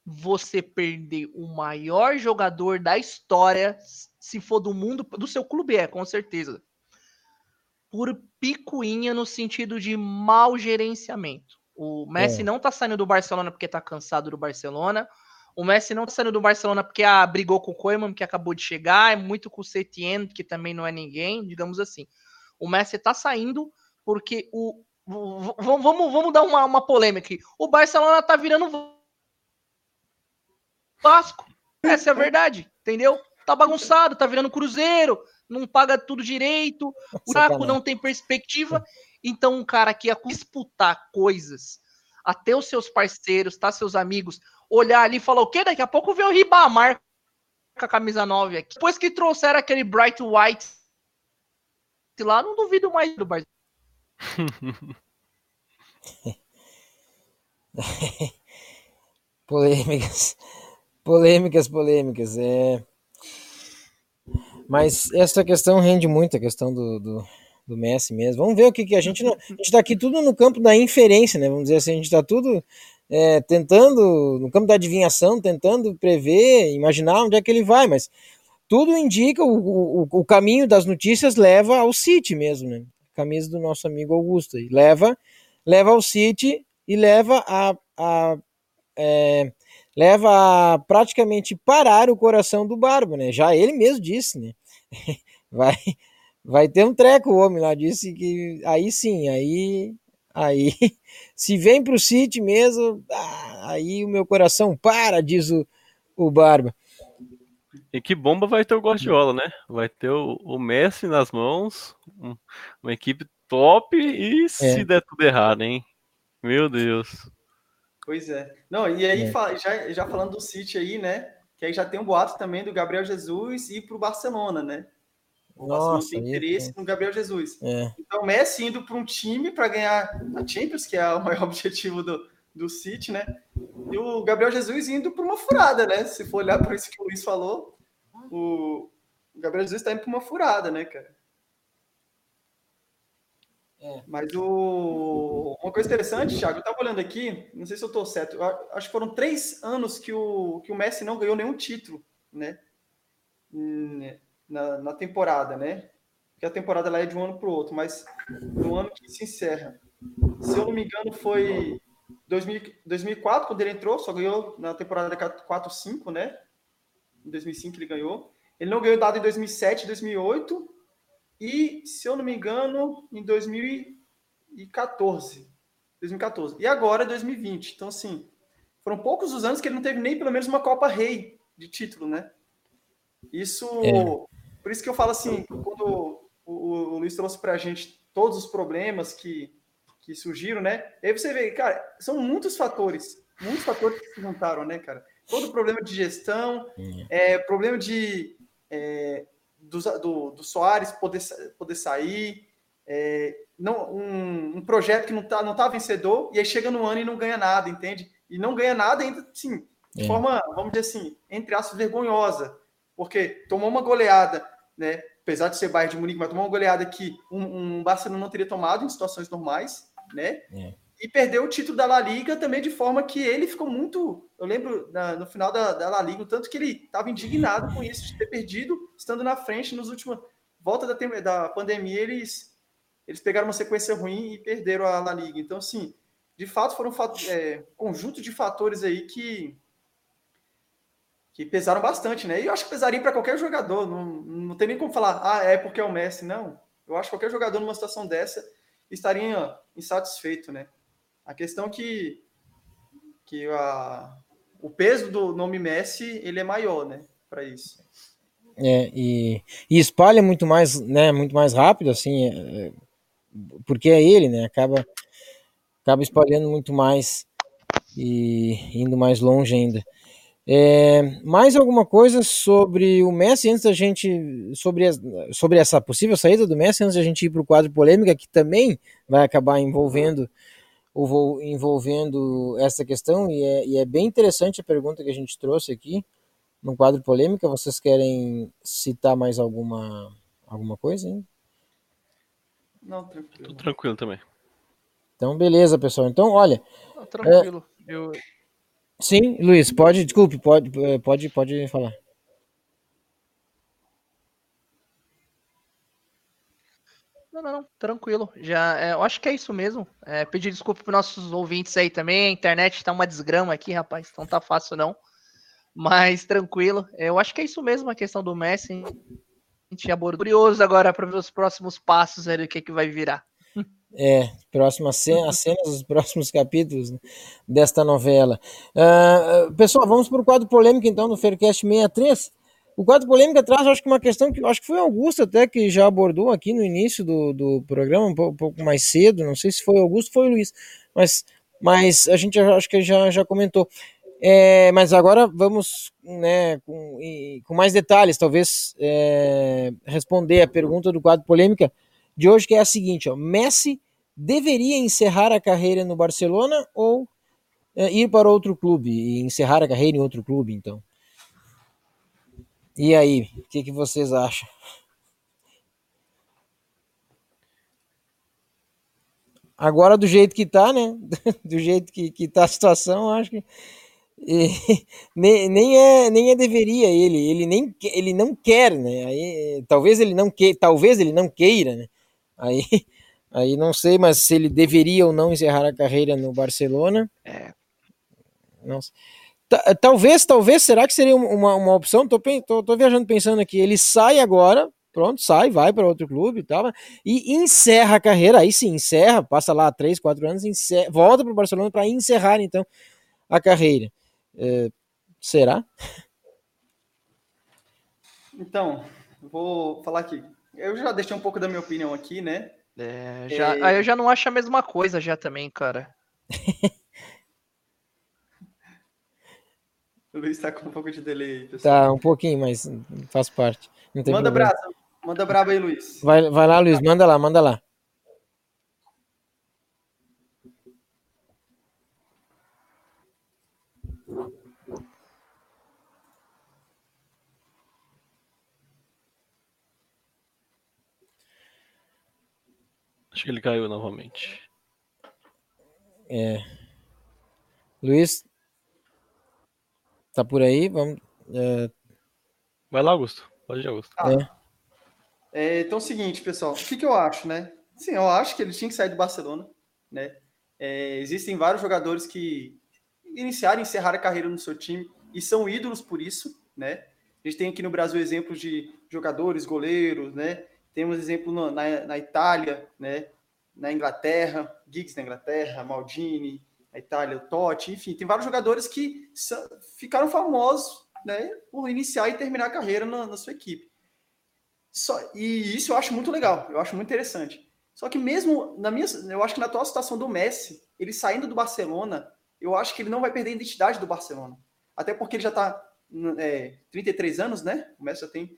Speaker 3: você perder o maior jogador da história, se for do mundo, do seu clube é, com certeza. Por picuinha no sentido de mau gerenciamento. O Messi é. não tá saindo do Barcelona porque tá cansado do Barcelona. O Messi não tá saindo do Barcelona porque ah, brigou com o Koeman, que acabou de chegar, é muito com o Setien, que também não é ninguém, digamos assim. O Messi tá saindo porque o. Vamos, vamos dar uma, uma polêmica aqui. O Barcelona tá virando Vasco. Essa é a verdade, entendeu? Tá bagunçado, tá virando Cruzeiro, não paga tudo direito, o saco não tem perspectiva. Então, um cara que ia disputar coisas, até os seus parceiros, tá? Seus amigos, olhar ali e falar o quê? Daqui a pouco vê o Ribamar com a camisa 9 aqui. Depois que trouxeram aquele Bright White lá, não duvido mais do Barcelona.
Speaker 1: polêmicas, polêmicas, polêmicas. É... Mas essa questão rende muito, a questão do, do, do Messi mesmo. Vamos ver o que, que a gente. Não... A gente está aqui tudo no campo da inferência, né? Vamos dizer assim, a gente está tudo é, tentando, no campo da adivinhação, tentando prever, imaginar onde é que ele vai, mas tudo indica, o, o, o caminho das notícias leva ao City mesmo, né? Camisa do nosso amigo Augusto. Leva, leva ao City e leva a, a é, leva a praticamente parar o coração do Barba, né? Já ele mesmo disse, né? Vai, vai ter um treco o homem lá, disse que aí sim, aí Aí, se vem para o City mesmo, ah, aí o meu coração para, diz o, o Barba.
Speaker 4: E que bomba vai ter o Guardiola, né? Vai ter o, o Messi nas mãos, um, uma equipe top e é. se der tudo errado, hein? Meu Deus.
Speaker 2: Pois é. Não, e aí, é. já, já falando do City aí, né? Que aí já tem um boato também do Gabriel Jesus ir para o Barcelona, né? O Nossa, tem interesse no Gabriel Jesus. É. Então, o Messi indo para um time para ganhar a Champions, que é o maior objetivo do, do City, né? E o Gabriel Jesus indo para uma furada, né? Se for olhar para isso que o Luiz falou, o Gabriel Jesus está indo para uma furada, né, cara? É. Mas o... uma coisa interessante, Thiago, eu estava olhando aqui, não sei se eu estou certo, acho que foram três anos que o, que o Messi não ganhou nenhum título, né? Na, na temporada, né? Porque a temporada lá é de um ano para o outro, mas no ano que se encerra. Se eu não me engano, foi 2000, 2004, quando ele entrou, só ganhou na temporada 4-5, né? Em 2005 ele ganhou. Ele não ganhou dado em 2007, 2008 e, se eu não me engano, em 2014. 2014. E agora 2020. Então, assim, foram poucos os anos que ele não teve nem pelo menos uma Copa Rei de título, né? Isso é. Por isso que eu falo assim, quando o, o Luiz trouxe para a gente todos os problemas que, que surgiram, né? Aí você vê, cara, são muitos fatores, muitos fatores que se juntaram, né, cara? Todo problema de gestão, é, problema de é, do, do, do Soares poder, poder sair, é, não, um, um, projeto que não tá, não tá vencedor, e aí chega no ano e não ganha nada, entende? E não ganha nada ainda, sim, de forma, vamos dizer assim, entre aspas, vergonhosa, porque tomou uma goleada né? Apesar de ser Bayern de Munique, mas tomou uma goleada que um, um Barcelona não teria tomado em situações normais, né? É. E perdeu o título da La Liga também de forma que ele ficou muito. Eu lembro na, no final da, da La Liga, o tanto que ele estava indignado com isso, de ter perdido, estando na frente nos últimos. Volta da, da pandemia, eles, eles pegaram uma sequência ruim e perderam a La Liga. Então, assim, de fato, foram um é, conjunto de fatores aí que, que pesaram bastante, né? E eu acho que pesariam para qualquer jogador. Não, não tem nem como falar, ah, é porque é o Messi. Não. Eu acho que qualquer jogador numa situação dessa estaria insatisfeito, né? A questão que, que a, o peso do nome Messi ele é maior, né? Para isso.
Speaker 1: É, e, e, espalha muito mais, né? Muito mais rápido, assim, é, é porque é ele, né? Acaba, acaba espalhando muito mais e indo mais longe ainda. É, mais alguma coisa sobre o Messi antes da gente sobre, sobre essa possível saída do Messi antes da gente ir para o quadro polêmica que também vai acabar envolvendo envolvendo essa questão e é, e é bem interessante a pergunta que a gente trouxe aqui no quadro polêmica. Vocês querem citar mais alguma alguma coisa? Hein?
Speaker 2: Não, tranquilo. Tô
Speaker 4: tranquilo também.
Speaker 1: Então, beleza, pessoal. Então, olha.
Speaker 3: Não, tranquilo. É... Eu...
Speaker 1: Sim, Luiz, pode, desculpe, pode, é, pode, pode falar.
Speaker 3: Não, não, não, tranquilo. Já, é, eu acho que é isso mesmo. É, pedir desculpa para nossos ouvintes aí também. A internet tá uma desgrama aqui, rapaz. Não tá fácil não. Mas tranquilo. Eu acho que é isso mesmo a questão do Messi. A gente abordou. Curioso agora para ver os próximos passos aí, o que que vai virar.
Speaker 1: É, próximas cenas, as cenas dos próximos capítulos desta novela. Uh, pessoal, vamos para o quadro polêmico então do Faircast 63. O quadro polêmica traz, acho que uma questão que acho que foi Augusto até que já abordou aqui no início do, do programa, um pouco, um pouco mais cedo. Não sei se foi Augusto, foi o Luiz, mas, mas a gente acho que já, já comentou. É, mas agora vamos né, com, com mais detalhes, talvez é, responder a pergunta do quadro polêmica de hoje, que é a seguinte: ó, Messi deveria encerrar a carreira no Barcelona ou é, ir para outro clube e encerrar a carreira em outro clube, então? E aí, o que, que vocês acham? Agora, do jeito que tá, né? Do jeito que, que tá a situação, acho que. E, nem, nem, é, nem é deveria ele, ele nem ele não quer, né? Aí, talvez ele não que, talvez ele não queira, né? Aí, aí não sei, mas se ele deveria ou não encerrar a carreira no Barcelona. É. Não sei. Talvez, talvez, será que seria uma, uma opção? Tô, tô, tô viajando pensando aqui. Ele sai agora, pronto, sai, vai para outro clube e tal, e encerra a carreira. Aí sim, encerra, passa lá 3, 4 anos, encerra, volta para o Barcelona para encerrar então a carreira. É, será?
Speaker 2: Então, vou falar aqui. Eu já deixei um pouco da minha opinião aqui, né?
Speaker 3: É, já, é... Aí eu já não acho a mesma coisa já também, cara.
Speaker 2: O Luiz tá com um pouco de delay aí,
Speaker 1: pessoal. Tá, um pouquinho, mas faz parte.
Speaker 2: manda brasa. Manda braba aí, Luiz.
Speaker 1: Vai, vai lá, Luiz. Manda lá, manda lá.
Speaker 4: Acho que ele caiu novamente.
Speaker 1: É. Luiz, Tá por aí? Vamos. É...
Speaker 4: Vai lá, Augusto. Pode ir, Augusto.
Speaker 2: Ah, é. É, então é o seguinte, pessoal. O que, que eu acho, né? Sim, eu acho que ele tinha que sair do Barcelona, né? É, existem vários jogadores que iniciaram e encerraram a carreira no seu time e são ídolos por isso, né? A gente tem aqui no Brasil exemplos de jogadores, goleiros, né? Temos exemplo na, na, na Itália, né? Na Inglaterra, Giggs na Inglaterra, Maldini, a Itália, o Totti, enfim, tem vários jogadores que ficaram famosos né, por iniciar e terminar a carreira na, na sua equipe. Só, e isso eu acho muito legal, eu acho muito interessante. Só que mesmo na minha, eu acho que na atual situação do Messi, ele saindo do Barcelona, eu acho que ele não vai perder a identidade do Barcelona. Até porque ele já está é, 33 anos, né? O Messi já tem.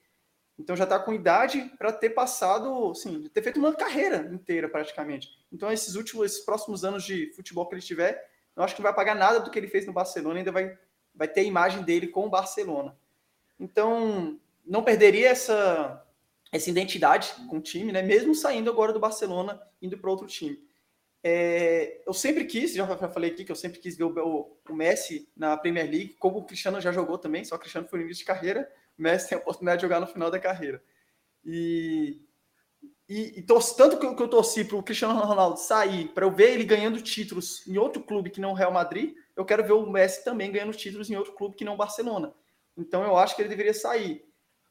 Speaker 2: Então já está com idade para ter passado, sim, ter feito uma carreira inteira praticamente. Então esses últimos, esses próximos anos de futebol que ele tiver, eu acho que não vai pagar nada do que ele fez no Barcelona, ainda vai, vai ter a imagem dele com o Barcelona. Então, não perderia essa, essa identidade com o time, né? mesmo saindo agora do Barcelona, indo para outro time. É, eu sempre quis, já falei aqui que eu sempre quis ver o, o, Messi na Premier League, como o Cristiano já jogou também, só o Cristiano foi no início de carreira, o Messi tem a oportunidade de jogar no final da carreira. E e, e torço, tanto que eu, que eu torci para o Cristiano Ronaldo sair, para eu ver ele ganhando títulos em outro clube que não o Real Madrid, eu quero ver o Messi também ganhando títulos em outro clube que não o Barcelona. Então eu acho que ele deveria sair,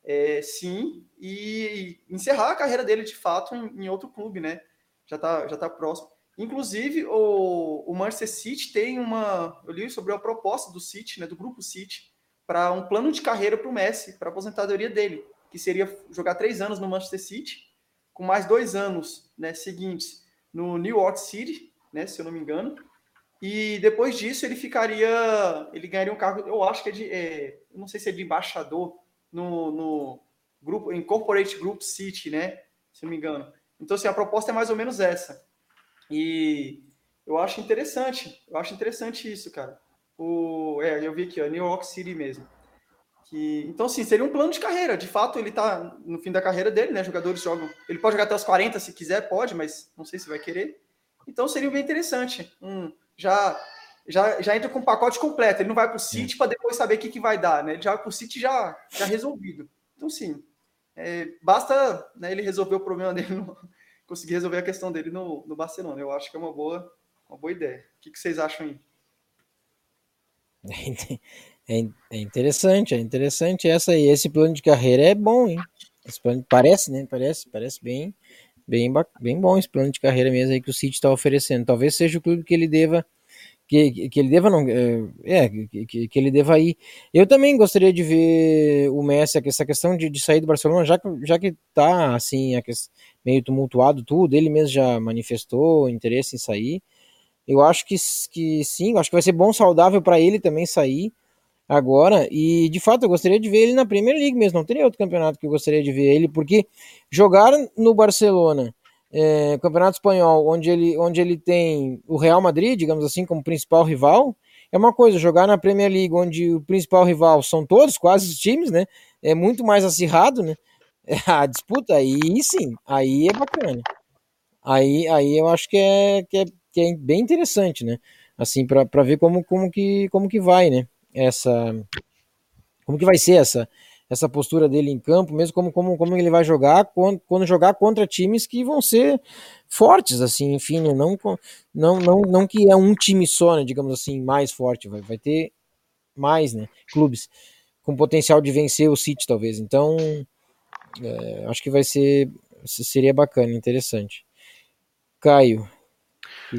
Speaker 2: é, sim, e encerrar a carreira dele de fato em, em outro clube, né? Já está já tá próximo. Inclusive, o, o Manchester City tem uma. Eu li sobre a proposta do City, né, do grupo City, para um plano de carreira para o Messi, para a aposentadoria dele, que seria jogar três anos no Manchester City com mais dois anos né, seguintes no New York City, né, se eu não me engano. E depois disso ele ficaria, ele ganharia um cargo, eu acho que é de, é, não sei se é de embaixador no, no grupo, em Corporate Group City, né, se não me engano. Então assim, a proposta é mais ou menos essa. E eu acho interessante, eu acho interessante isso, cara. O, é, eu vi aqui, ó, New York City mesmo. Que, então, sim, seria um plano de carreira. De fato, ele está no fim da carreira dele, né? Jogadores jogam. Ele pode jogar até os 40 se quiser, pode, mas não sei se vai querer. Então seria bem interessante. Um, já, já, já entra com o pacote completo. Ele não vai para o City para depois saber o que, que vai dar, né? Ele já vai para o City já, já resolvido. Então, sim, é, basta né, ele resolver o problema dele, no, conseguir resolver a questão dele no, no Barcelona. Eu acho que é uma boa, uma boa ideia. O que, que vocês acham aí?
Speaker 1: É, é, interessante, é interessante essa aí. Esse plano de carreira é bom, hein? Esse plano, parece, né? Parece, parece bem, bem, bem bom esse plano de carreira mesmo aí que o City está oferecendo. Talvez seja o clube que ele deva que, que ele deva não é, é que, que ele deva ir. Eu também gostaria de ver o Messi essa questão de, de sair do Barcelona, já que já que tá assim meio tumultuado tudo, ele mesmo já manifestou interesse em sair. Eu acho que, que sim, acho que vai ser bom, saudável para ele também sair agora. E de fato eu gostaria de ver ele na Premier League mesmo. Não teria outro campeonato que eu gostaria de ver ele, porque jogar no Barcelona é, Campeonato Espanhol, onde ele, onde ele tem o Real Madrid, digamos assim, como principal rival, é uma coisa. Jogar na Premier League, onde o principal rival são todos, quase os times, né? É muito mais acirrado, né? A disputa, aí sim, aí é bacana. Aí, aí eu acho que é, que é, que é bem interessante, né? Assim, para ver como, como, que, como que vai, né? Essa. Como que vai ser essa, essa postura dele em campo, mesmo como, como, como ele vai jogar quando, quando jogar contra times que vão ser fortes, assim, enfim, né? não, não, não, não que é um time só, né, digamos assim, mais forte, vai, vai ter mais, né, clubes com potencial de vencer o City, talvez, então é, acho que vai ser, seria bacana, interessante. Caio.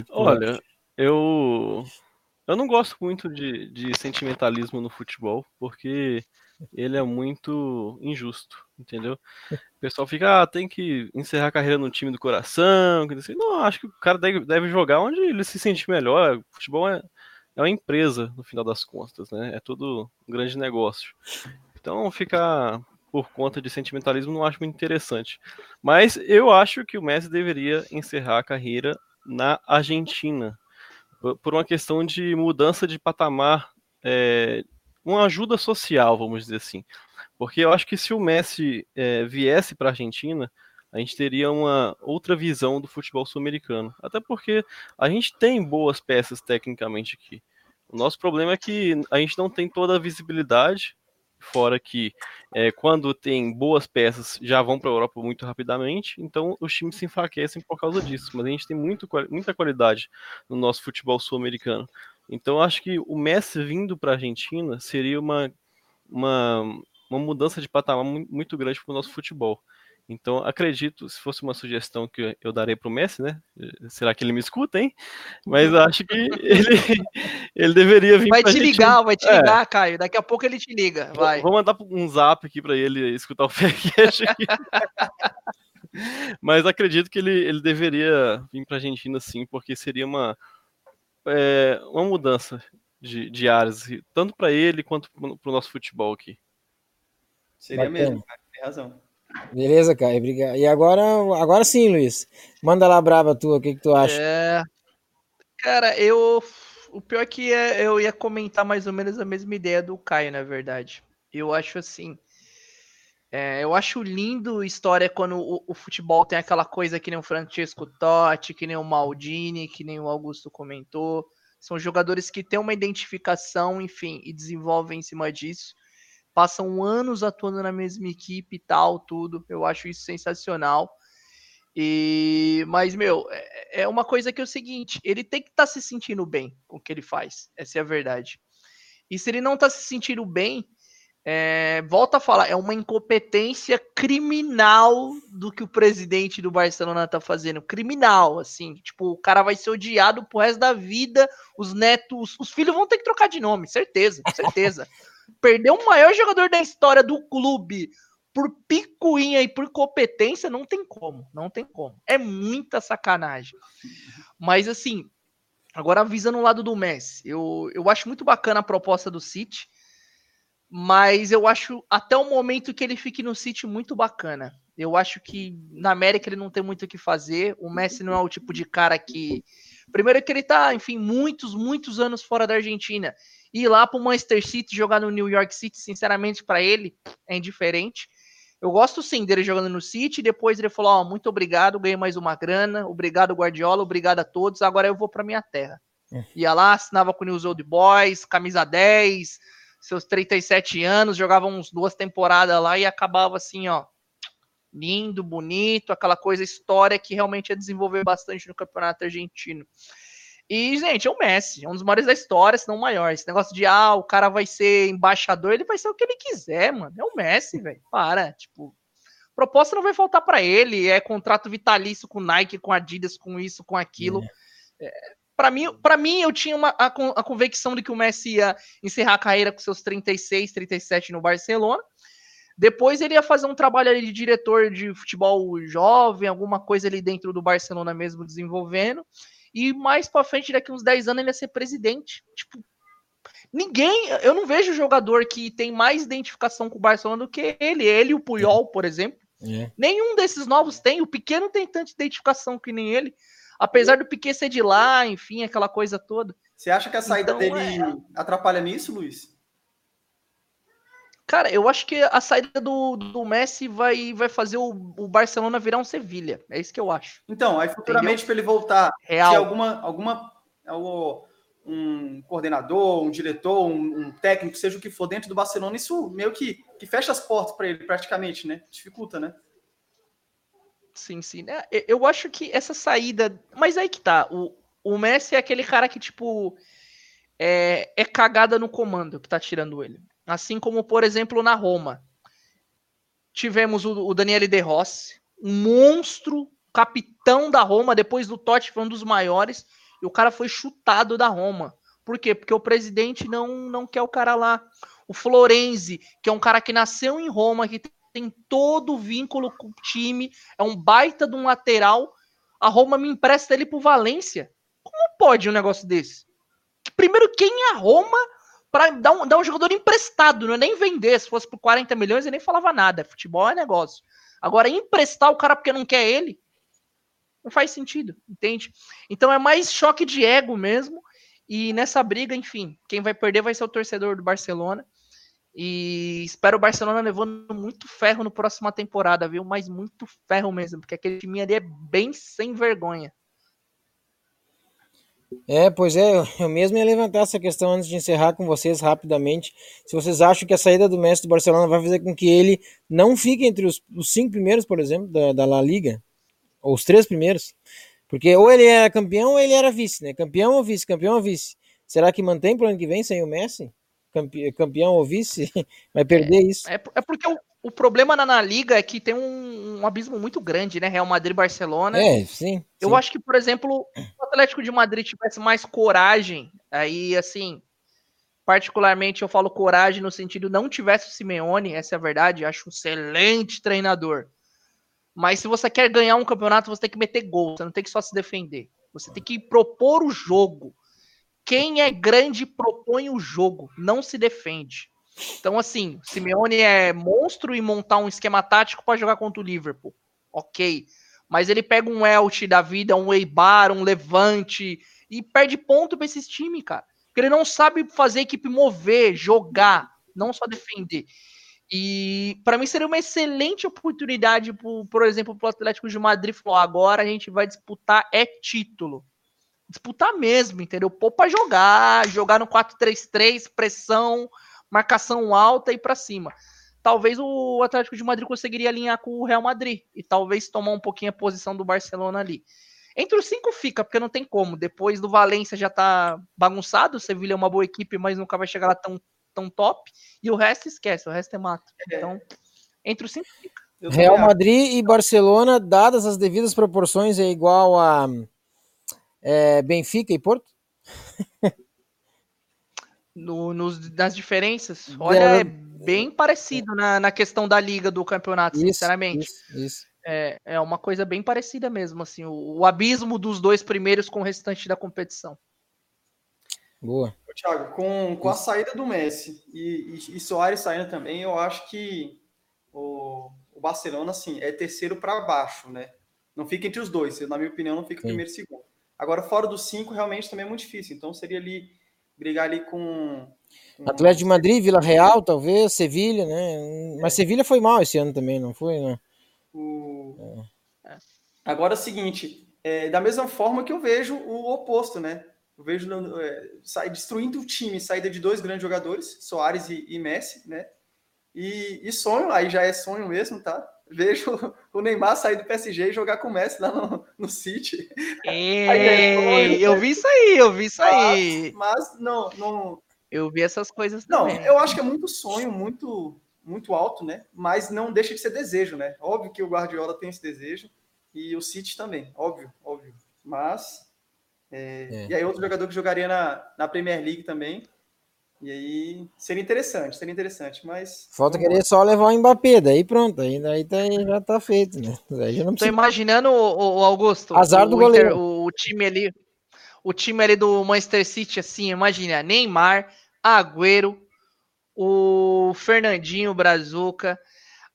Speaker 4: Olha, eu eu não gosto muito de, de sentimentalismo no futebol, porque ele é muito injusto, entendeu? O pessoal fica, ah, tem que encerrar a carreira no time do coração. Não, acho que o cara deve, deve jogar onde ele se sente melhor. O futebol é, é uma empresa, no final das contas, né? É tudo um grande negócio. Então, ficar por conta de sentimentalismo não acho muito interessante. Mas eu acho que o Messi deveria encerrar a carreira na Argentina, por uma questão de mudança de patamar é, uma ajuda social, vamos dizer assim. Porque eu acho que se o Messi é, viesse para a Argentina, a gente teria uma outra visão do futebol sul-americano. Até porque a gente tem boas peças tecnicamente aqui. O nosso problema é que a gente não tem toda a visibilidade, fora que é, quando tem boas peças já vão para a Europa muito rapidamente, então os times se enfraquecem por causa disso. Mas a gente tem muito, muita qualidade no nosso futebol sul-americano. Então acho que o Messi vindo para a Argentina seria uma, uma, uma mudança de patamar muito grande para o nosso futebol. Então acredito, se fosse uma sugestão que eu darei para o Messi, né? Será que ele me escuta, hein? Mas acho que ele, ele deveria vir.
Speaker 3: Vai te ligar, vai te é. ligar, Caio. Daqui a pouco ele te liga. Vai.
Speaker 4: Vou mandar um zap aqui para ele escutar o aqui. Mas acredito que ele, ele deveria vir para a Argentina sim, porque seria uma, é, uma mudança de, de áreas, tanto para ele quanto para o nosso futebol aqui.
Speaker 2: Seria Bacana. mesmo, cara, tem razão.
Speaker 1: Beleza, Caio, obrigado. E agora, agora sim, Luiz, manda lá brava tua, o que, que tu acha?
Speaker 3: É... Cara, eu. O pior é que eu ia comentar mais ou menos a mesma ideia do Caio, na verdade. Eu acho assim. É, eu acho lindo história quando o, o, futebol tem aquela coisa que nem o Francesco Totti, que nem o Maldini, que nem o Augusto comentou. São jogadores que têm uma identificação, enfim, e desenvolvem em cima disso. Passam anos atuando na mesma equipe e tal, tudo. Eu acho isso sensacional. E mas meu, é, é uma coisa que é o seguinte, ele tem que estar tá se sentindo bem com o que ele faz. Essa é a verdade. E se ele não está se sentindo bem, é, volta a falar, é uma incompetência criminal do que o presidente do Barcelona tá fazendo. Criminal, assim. Tipo, o cara vai ser odiado pro resto da vida. Os netos, os filhos vão ter que trocar de nome, certeza, certeza. Perder o maior jogador da história do clube por picuinha e por competência, não tem como. Não tem como. É muita sacanagem. Mas, assim, agora avisa no lado do Messi. Eu, eu acho muito bacana a proposta do City mas eu acho até o momento que ele fique no City muito bacana. Eu acho que na América ele não tem muito o que fazer. O Messi não é o tipo de cara que. Primeiro que ele tá, enfim, muitos, muitos anos fora da Argentina. Ir lá para o Manchester City jogar no New York City, sinceramente, para ele é indiferente. Eu gosto sim dele jogando no City, depois ele falou: Ó, oh, muito obrigado, ganhei mais uma grana, obrigado Guardiola, obrigado a todos, agora eu vou para minha terra. É. Ia lá, assinava com o News Old Boys, camisa 10, seus 37 anos, jogava uns duas temporadas lá e acabava assim, ó, lindo, bonito, aquela coisa história que realmente ia desenvolver bastante no campeonato argentino. E, gente, é o Messi, é um dos maiores da história, se não o maior. Esse negócio de, ah, o cara vai ser embaixador, ele vai ser o que ele quiser, mano. É o Messi, velho. Para, tipo. Proposta não vai faltar para ele, é contrato vitalício com Nike, com Adidas, com isso, com aquilo. É. É, para mim, para mim, eu tinha uma, a, a convicção de que o Messi ia encerrar a carreira com seus 36, 37 no Barcelona. Depois ele ia fazer um trabalho ali de diretor de futebol jovem, alguma coisa ali dentro do Barcelona mesmo desenvolvendo. E mais para frente, daqui uns 10 anos, ele ia ser presidente. Tipo, ninguém. Eu não vejo jogador que tem mais identificação com o Barcelona do que ele. Ele e o Puyol, por exemplo. É. Nenhum desses novos tem. O pequeno tem tanta identificação que nem ele. Apesar do Piquet ser de lá, enfim, aquela coisa toda.
Speaker 2: Você acha que a saída então, dele é... atrapalha nisso, Luiz?
Speaker 3: Cara, eu acho que a saída do, do Messi vai, vai fazer o, o Barcelona virar um Sevilha. É isso que eu acho.
Speaker 2: Então, aí futuramente para ele voltar, Real. se alguma, alguma um coordenador, um diretor, um, um, técnico, seja o que for dentro do Barcelona, isso meio que, que fecha as portas para ele praticamente, né? Dificulta, né?
Speaker 3: Sim, sim. É, eu acho que essa saída. Mas aí que tá. O, o Messi é aquele cara que, tipo. É, é cagada no comando que tá tirando ele. Assim como, por exemplo, na Roma. Tivemos o, o Daniele De Rossi, um monstro, capitão da Roma, depois do Totti foi um dos maiores, e o cara foi chutado da Roma. Por quê? Porque o presidente não, não quer o cara lá. O Florenzi, que é um cara que nasceu em Roma, que tem todo o vínculo com o time, é um baita de um lateral. A Roma me empresta ele pro Valência. Como pode um negócio desse? Primeiro, quem é a Roma para dar um, dar um jogador emprestado, não é nem vender. Se fosse por 40 milhões, ele nem falava nada. Futebol é negócio. Agora, emprestar o cara porque não quer ele, não faz sentido, entende? Então é mais choque de ego mesmo. E nessa briga, enfim, quem vai perder vai ser o torcedor do Barcelona. E espero o Barcelona levando muito ferro no próxima temporada, viu? Mas muito ferro mesmo, porque aquele time ali é bem sem vergonha.
Speaker 1: É, pois é, eu mesmo ia levantar essa questão antes de encerrar com vocês rapidamente. Se vocês acham que a saída do Messi do Barcelona vai fazer com que ele não fique entre os, os cinco primeiros, por exemplo, da, da La Liga, ou os três primeiros, porque ou ele era campeão ou ele era vice, né? Campeão ou vice, campeão ou vice. Será que mantém para o ano que vem sem o Messi? Campeão ou vice? Vai perder
Speaker 3: é,
Speaker 1: isso?
Speaker 3: É, é porque o, o problema na, na, liga é que tem um, um, abismo muito grande, né? Real Madrid e Barcelona.
Speaker 1: É, sim.
Speaker 3: Eu
Speaker 1: sim.
Speaker 3: acho que, por exemplo, se o Atlético de Madrid tivesse mais coragem, aí, assim, particularmente eu falo coragem no sentido não tivesse o Simeone, essa é a verdade, acho um excelente treinador. Mas se você quer ganhar um campeonato, você tem que meter gol, você não tem que só se defender. Você tem que propor o jogo. Quem é grande propõe o jogo, não se defende. Então, assim, Simeone é monstro em montar um esquema tático para jogar contra o Liverpool. Ok. Mas ele pega um Elche da vida, um Eibar, um Levante e perde ponto para esses times, cara. Porque ele não sabe fazer a equipe mover, jogar, não só defender. E para mim seria uma excelente oportunidade, por, por exemplo, para o Atlético de Madrid falar: agora a gente vai disputar é título. Disputar mesmo, entendeu? Pô, para jogar, jogar no 4-3-3, pressão, marcação alta e para cima. Talvez o Atlético de Madrid conseguiria alinhar com o Real Madrid e talvez tomar um pouquinho a posição do Barcelona ali. Entre os cinco fica, porque não tem como. Depois do Valência já tá bagunçado. O Sevilha é uma boa equipe, mas nunca vai chegar lá tão, tão top. E o resto esquece, o resto é mato. É. Então, entre os cinco fica.
Speaker 1: Real Madrid e Barcelona, dadas as devidas proporções, é igual a é, Benfica e Porto?
Speaker 3: no, nos, nas diferenças. Olha, é bem parecido na, na questão da liga do campeonato, isso, sinceramente. Isso, isso. É, é uma coisa bem parecida mesmo, assim, o, o, abismo dos dois primeiros com o restante da competição.
Speaker 1: Boa.
Speaker 2: Thiago, com, com a saída do Messi e, e, e Soares saindo também, eu acho que o, o Barcelona, assim, é terceiro para baixo, né? Não fica entre os dois, na minha opinião, não fica Sim. primeiro e segundo. Agora, fora dos cinco, realmente também é muito difícil. Então, seria ali brigar ali com. com
Speaker 1: Atlético de Madrid, Vila Real, talvez, Sevilha, né? Mas Sevilha foi mal esse ano também, não foi? Né?
Speaker 2: O... Agora é o seguinte, é, da mesma forma que eu vejo o oposto, né? Eu vejo é, sai, destruindo o time, saída de dois grandes jogadores, Soares e, e Messi, né? E, e, sonho, aí já é sonho mesmo, tá? Vejo o Neymar sair do PSG e jogar com o Messi lá no, no City.
Speaker 3: É eu vi isso aí, eu vi isso aí.
Speaker 2: Mas, mas não, não.
Speaker 3: Eu vi essas coisas
Speaker 2: não,
Speaker 3: também.
Speaker 2: eu acho que é muito sonho, muito, muito alto, né? Mas não deixa de ser desejo, né? Óbvio que o Guardiola tem esse desejo e o City também, óbvio, óbvio. Mas. É, é. E aí, outro jogador que jogaria na, na Premier League também. E aí seria interessante, seria interessante, mas.
Speaker 1: Falta querer só levar o Mbappé, daí pronto, aí, daí tá, já tá feito, né? Daí
Speaker 3: já não precisa... Tô imaginando o, o Augusto.
Speaker 1: Azar do
Speaker 3: o
Speaker 1: goleiro.
Speaker 3: Inter, o, o, time ali. O time ali do Manchester City, assim, imagina, Neymar, Agüero, o Fernandinho Brazuca,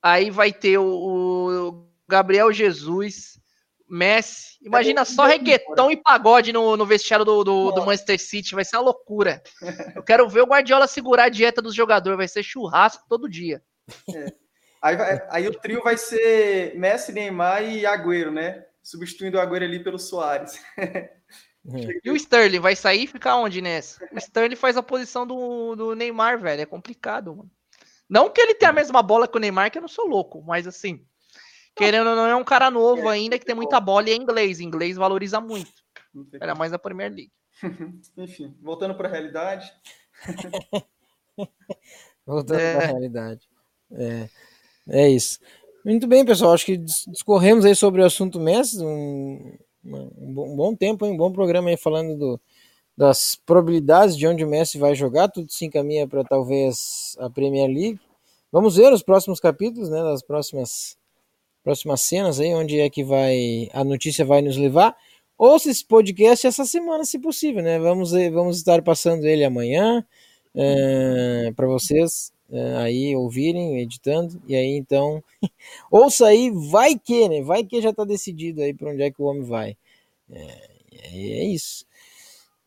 Speaker 3: aí vai ter o, o Gabriel Jesus, Messi. Imagina só reggaeton e pagode no, no vestiário do, do, do, Manchester City. Vai ser uma loucura. Eu quero ver o Guardiola segurar a dieta dos jogadores. Vai ser churrasco todo dia.
Speaker 2: É. Aí, aí, o trio vai ser Messi, Neymar e Agüero, né? Substituindo o Agüero ali pelo Soares.
Speaker 3: E o Sterling vai sair e ficar onde nessa? O Sterling faz a posição do, do Neymar, velho. É complicado, mano. Não que ele tenha a mesma bola que o Neymar, que eu não sou louco, mas assim. Querendo ou não, é um cara novo ainda que tem muita bola e é inglês. Inglês valoriza muito. Era mais a Premier League.
Speaker 2: Enfim, voltando para a realidade.
Speaker 1: voltando é. para a realidade. É, é isso. Muito bem, pessoal. Acho que discorremos aí sobre o assunto Messi. Um, um, bom, tempo, um bom programa aí falando do, das probabilidades de onde o Messi vai jogar. Tudo se encaminha para talvez a Premier League. Vamos ver os próximos capítulos, né? Das próximas próximas cenas aí, onde é que vai a notícia vai nos levar. Ouça esse podcast essa semana, se possível, né? Vamos, vamos estar passando ele amanhã é, para vocês é, aí ouvirem, editando, e aí então ouça aí, vai que, né? Vai que já está decidido aí para onde é que o homem vai. É, é isso.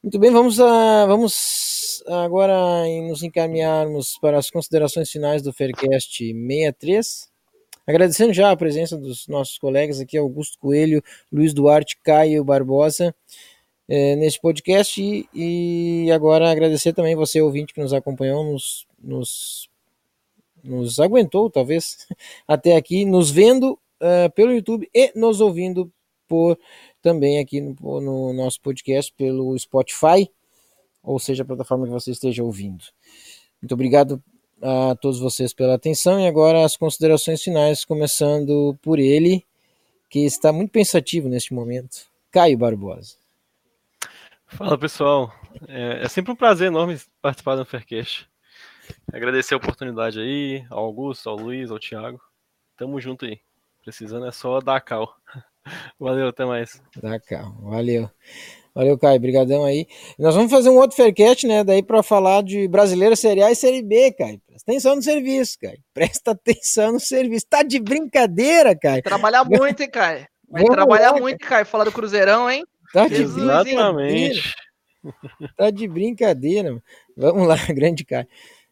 Speaker 1: Muito bem, vamos, a, vamos agora nos encaminharmos para as considerações finais do Faircast 63. Agradecendo já a presença dos nossos colegas aqui, Augusto Coelho, Luiz Duarte, Caio Barbosa, é, neste podcast. E, e, agora agradecer também você, ouvinte, que nos acompanhou, nos, nos, nos aguentou, talvez, até aqui, nos vendo uh, pelo YouTube e nos ouvindo por também aqui no, no nosso podcast pelo Spotify, ou seja, a plataforma que você esteja ouvindo. Muito obrigado a todos vocês pela atenção e agora as considerações finais, começando por ele, que está muito pensativo neste momento, Caio Barbosa.
Speaker 4: Fala pessoal, é, é sempre um prazer enorme participar do Faircast. Agradecer a oportunidade aí ao Augusto, ao Luiz, ao Thiago. Tamo junto aí. Precisando é só dar cal. Valeu, até mais.
Speaker 1: Dá cal, valeu. Valeu, Caio. Obrigadão aí. Nós vamos fazer um outro Faircast, né? Daí para falar de Brasileira Série A e Série B, Caio. Presta atenção no serviço, Caio. Presta atenção no serviço. Tá de brincadeira, Caio.
Speaker 3: Trabalhar muito, hein, Caio? Vai Vamos trabalhar lá, muito, Caio. Falar do Cruzeirão, hein?
Speaker 1: Tá de Exatamente. Tá de brincadeira. Vamos lá, grande Caio.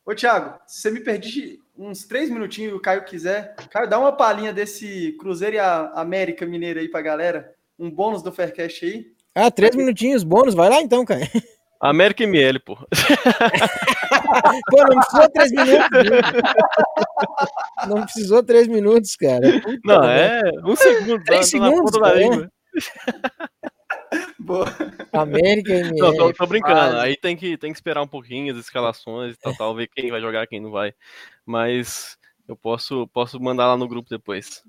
Speaker 2: Ô, Thiago, se você me perdi uns três minutinhos e o Caio quiser, Caio, dá uma palhinha desse Cruzeiro e a América Mineira aí pra galera. Um bônus do Faircast aí.
Speaker 1: Ah, três minutinhos, bônus. Vai lá então, cara.
Speaker 4: América ML, pô.
Speaker 1: pô, não precisou três minutos. Não precisou três minutos, cara.
Speaker 4: Puta não, é um segundo.
Speaker 1: Três segundos, da língua.
Speaker 2: Boa.
Speaker 1: América ML.
Speaker 4: Não, tô, tô brincando. Aí tem que, tem que esperar um pouquinho as escalações e tal, tal, ver quem vai jogar, quem não vai. Mas eu posso, posso mandar lá no grupo depois.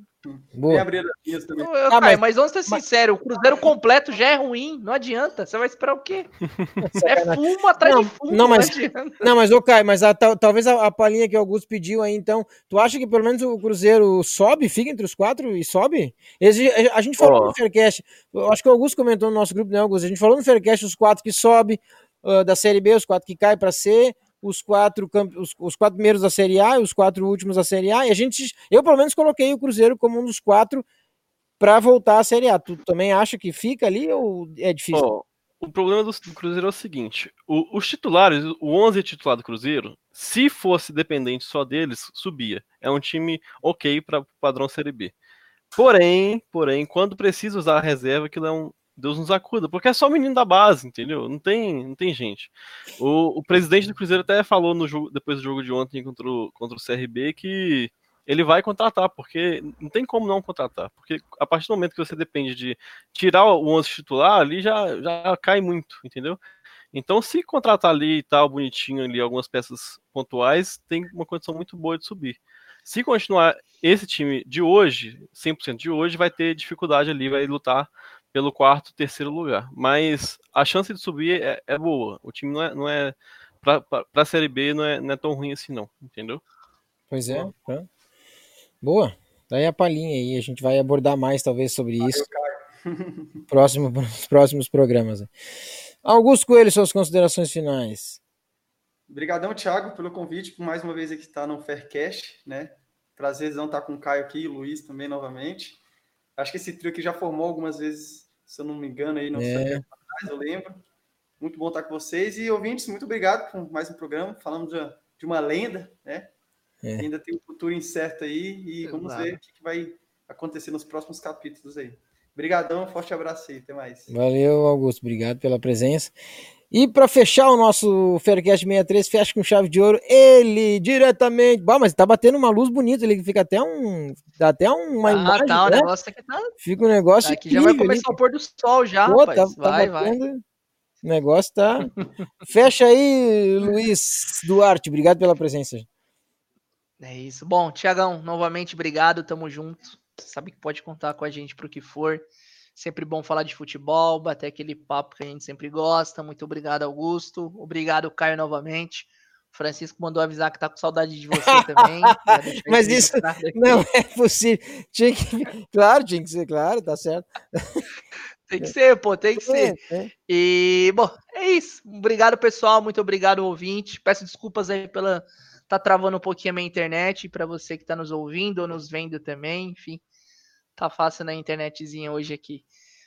Speaker 3: Boa. abrir as também. Eu, ah, mas... mas vamos ser sinceros, o Cruzeiro completo já é ruim, não adianta. Você vai esperar o quê? é fumo atrás
Speaker 1: não,
Speaker 3: de fumo,
Speaker 1: não, mas, não, não mas ô Caio, mas a, talvez a, a palhinha que o Augusto pediu aí, então, tu acha que pelo menos o Cruzeiro sobe, fica entre os quatro e sobe? a, a gente falou oh. no Faircast, acho que o Augusto comentou no nosso grupo, né, Augusto? A gente falou no Faircast os quatro que sobe uh, da Série B, os quatro que caem para C, os quatro, os, os, quatro primeiros da Série A e os quatro últimos da Série A. E a gente, eu pelo menos coloquei o Cruzeiro como um dos quatro para voltar à Série A. Tu também acha que fica ali ou é difícil?
Speaker 4: Oh, o problema do, do Cruzeiro é o seguinte: o, os titulares, o 11 titular do Cruzeiro, se fosse dependente só deles, subia. É um time ok para o padrão Série B. Porém, porém, quando precisa usar a reserva, aquilo é um Deus nos acuda, porque é só o menino da base, entendeu? Não tem, não tem gente. O, o presidente do Cruzeiro até falou no jogo, depois do jogo de ontem contra o, contra o CRB que ele vai contratar, porque não tem como não contratar, porque a partir do momento que você depende de tirar o 11 titular, ali já, já cai muito, entendeu? Então, se contratar ali e tal, bonitinho ali, algumas peças pontuais, tem uma condição muito boa de subir. Se continuar esse time de hoje, 100% de hoje, vai ter dificuldade ali, vai lutar pelo quarto, terceiro lugar. Mas a chance de subir é, é boa. O time não é, não é para a Série B não é, não é tão ruim assim não, entendeu?
Speaker 1: Pois é. Tá. Boa. Daí a palhinha aí, a gente vai abordar mais talvez sobre isso. Próximo, próximos programas. Augusto Coelho, suas considerações finais.
Speaker 2: Obrigadão, Thiago, pelo convite, por mais uma vez aqui estar no Faircast, né? Prazerzão estar com o Caio aqui e o Luiz também novamente. Acho que esse trio aqui já formou algumas vezes, se eu não me engano, aí, não é. sei atrás, eu lembro. Muito bom estar com vocês. E ouvintes, muito obrigado por mais um programa. Falamos de, de uma lenda, né? É. Ainda tem um futuro incerto aí e Exato. vamos ver o que vai acontecer nos próximos capítulos aí. Obrigadão, forte abraço aí, até mais.
Speaker 1: Valeu, Augusto, obrigado pela presença. E para fechar o nosso Faircast 63, fecha com chave de ouro, ele diretamente. Bom, mas tá batendo uma luz bonita, ele fica até um. Dá até uma ah, imagem.
Speaker 3: Tá, o né? negócio aqui tá.
Speaker 1: Fica um negócio.
Speaker 3: Aqui já vai começar o pôr do sol já. Pô, rapaz. Tá, tá vai,
Speaker 1: batendo... vai. O negócio tá. fecha aí, Luiz Duarte. Obrigado pela presença.
Speaker 3: É isso. Bom, Tiagão, novamente, obrigado, tamo junto. Você sabe que pode contar com a gente pro que for. Sempre bom falar de futebol, bater aquele papo que a gente sempre gosta. Muito obrigado, Augusto. Obrigado, Caio, novamente. O Francisco mandou avisar que tá com saudade de você também.
Speaker 1: Mas isso não é possível. Tinha que... Claro, tinha que ser, claro, tá certo.
Speaker 3: Tem que ser, pô, tem que ser. É, é. E, bom, é isso. Obrigado, pessoal. Muito obrigado, ouvinte. Peço desculpas aí pela. Tá travando um pouquinho a minha internet para você que tá nos ouvindo ou nos vendo também. Enfim, tá fácil na internetzinha hoje aqui.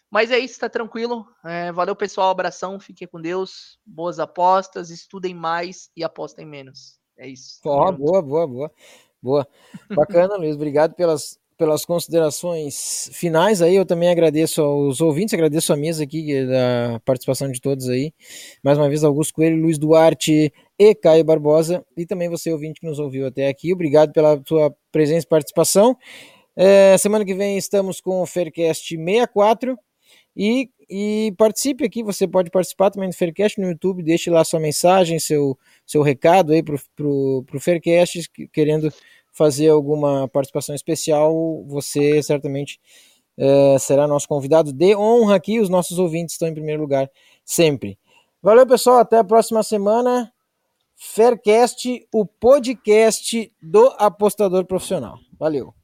Speaker 3: Mas é isso, tá tranquilo. É, valeu, pessoal. Abração, fiquem com Deus. Boas apostas, estudem mais e apostem menos. É isso.
Speaker 1: Oh, boa, boa, boa. Boa. Bacana, Luiz. Obrigado pelas, pelas considerações finais aí. Eu também agradeço aos ouvintes, agradeço a mesa aqui, da participação de todos aí. Mais uma vez, Augusto Coelho, Luiz Duarte e Caio Barbosa. E também você, ouvinte, que nos ouviu até aqui. Obrigado pela sua presença e participação. É, semana que vem estamos com o Faircast 64 e, e participe aqui. Você pode participar também do Faircast no YouTube. Deixe lá sua mensagem, seu, seu recado aí para o Faircast, querendo fazer alguma participação especial. Você certamente é, será nosso convidado de honra aqui. Os nossos ouvintes estão em primeiro lugar sempre. Valeu, pessoal. Até a próxima semana. Faircast, o podcast do apostador profissional. Valeu.